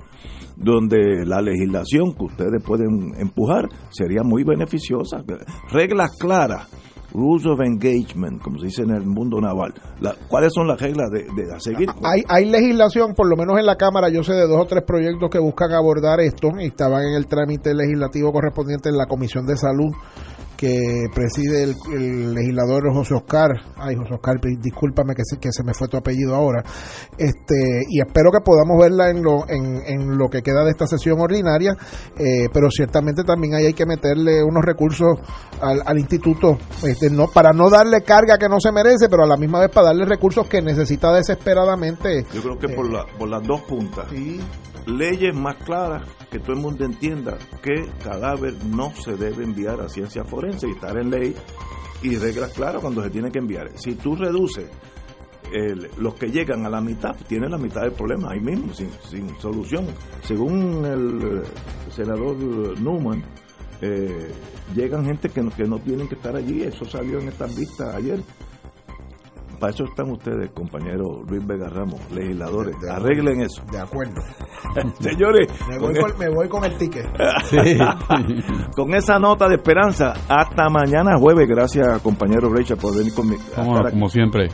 donde la legislación que ustedes pueden empujar sería muy beneficiosa. Reglas claras, rules of engagement, como se dice en el mundo naval. La- ¿Cuáles son las reglas de, a seguir? Hay, hay legislación, por lo menos en la Cámara, yo sé de dos o tres proyectos que buscan abordar esto y estaban en el trámite legislativo correspondiente en la Comisión de Salud que preside el, el legislador José Oscar, ay José Oscar, discúlpame que se, que se me fue tu apellido ahora, este y espero que podamos verla en lo, en, en lo que queda de esta sesión ordinaria, eh, pero ciertamente también ahí hay que meterle unos recursos al, al instituto, este, no para no darle carga que no se merece, pero a la misma vez para darle recursos que necesita desesperadamente. Yo creo que por, la, por las dos puntas. Leyes más claras, que todo el mundo entienda que cadáver no se debe enviar a ciencia forense y estar en ley y reglas claras cuando se tiene que enviar. Si tú reduces los que llegan a la mitad, tienen la mitad del problema ahí mismo, sin, sin solución. Según el eh, senador Newman, eh, llegan gente que que no tienen que estar allí, eso salió en estas vistas ayer. Para eso están ustedes, compañero Luis Vega Ramos, legisladores. Arreglen eso. De acuerdo. Señores, Me voy, con, con, me voy con el ticket. con esa nota de esperanza, hasta mañana jueves. Gracias, compañero Reicha, por venir conmigo. Vámonos, como siempre.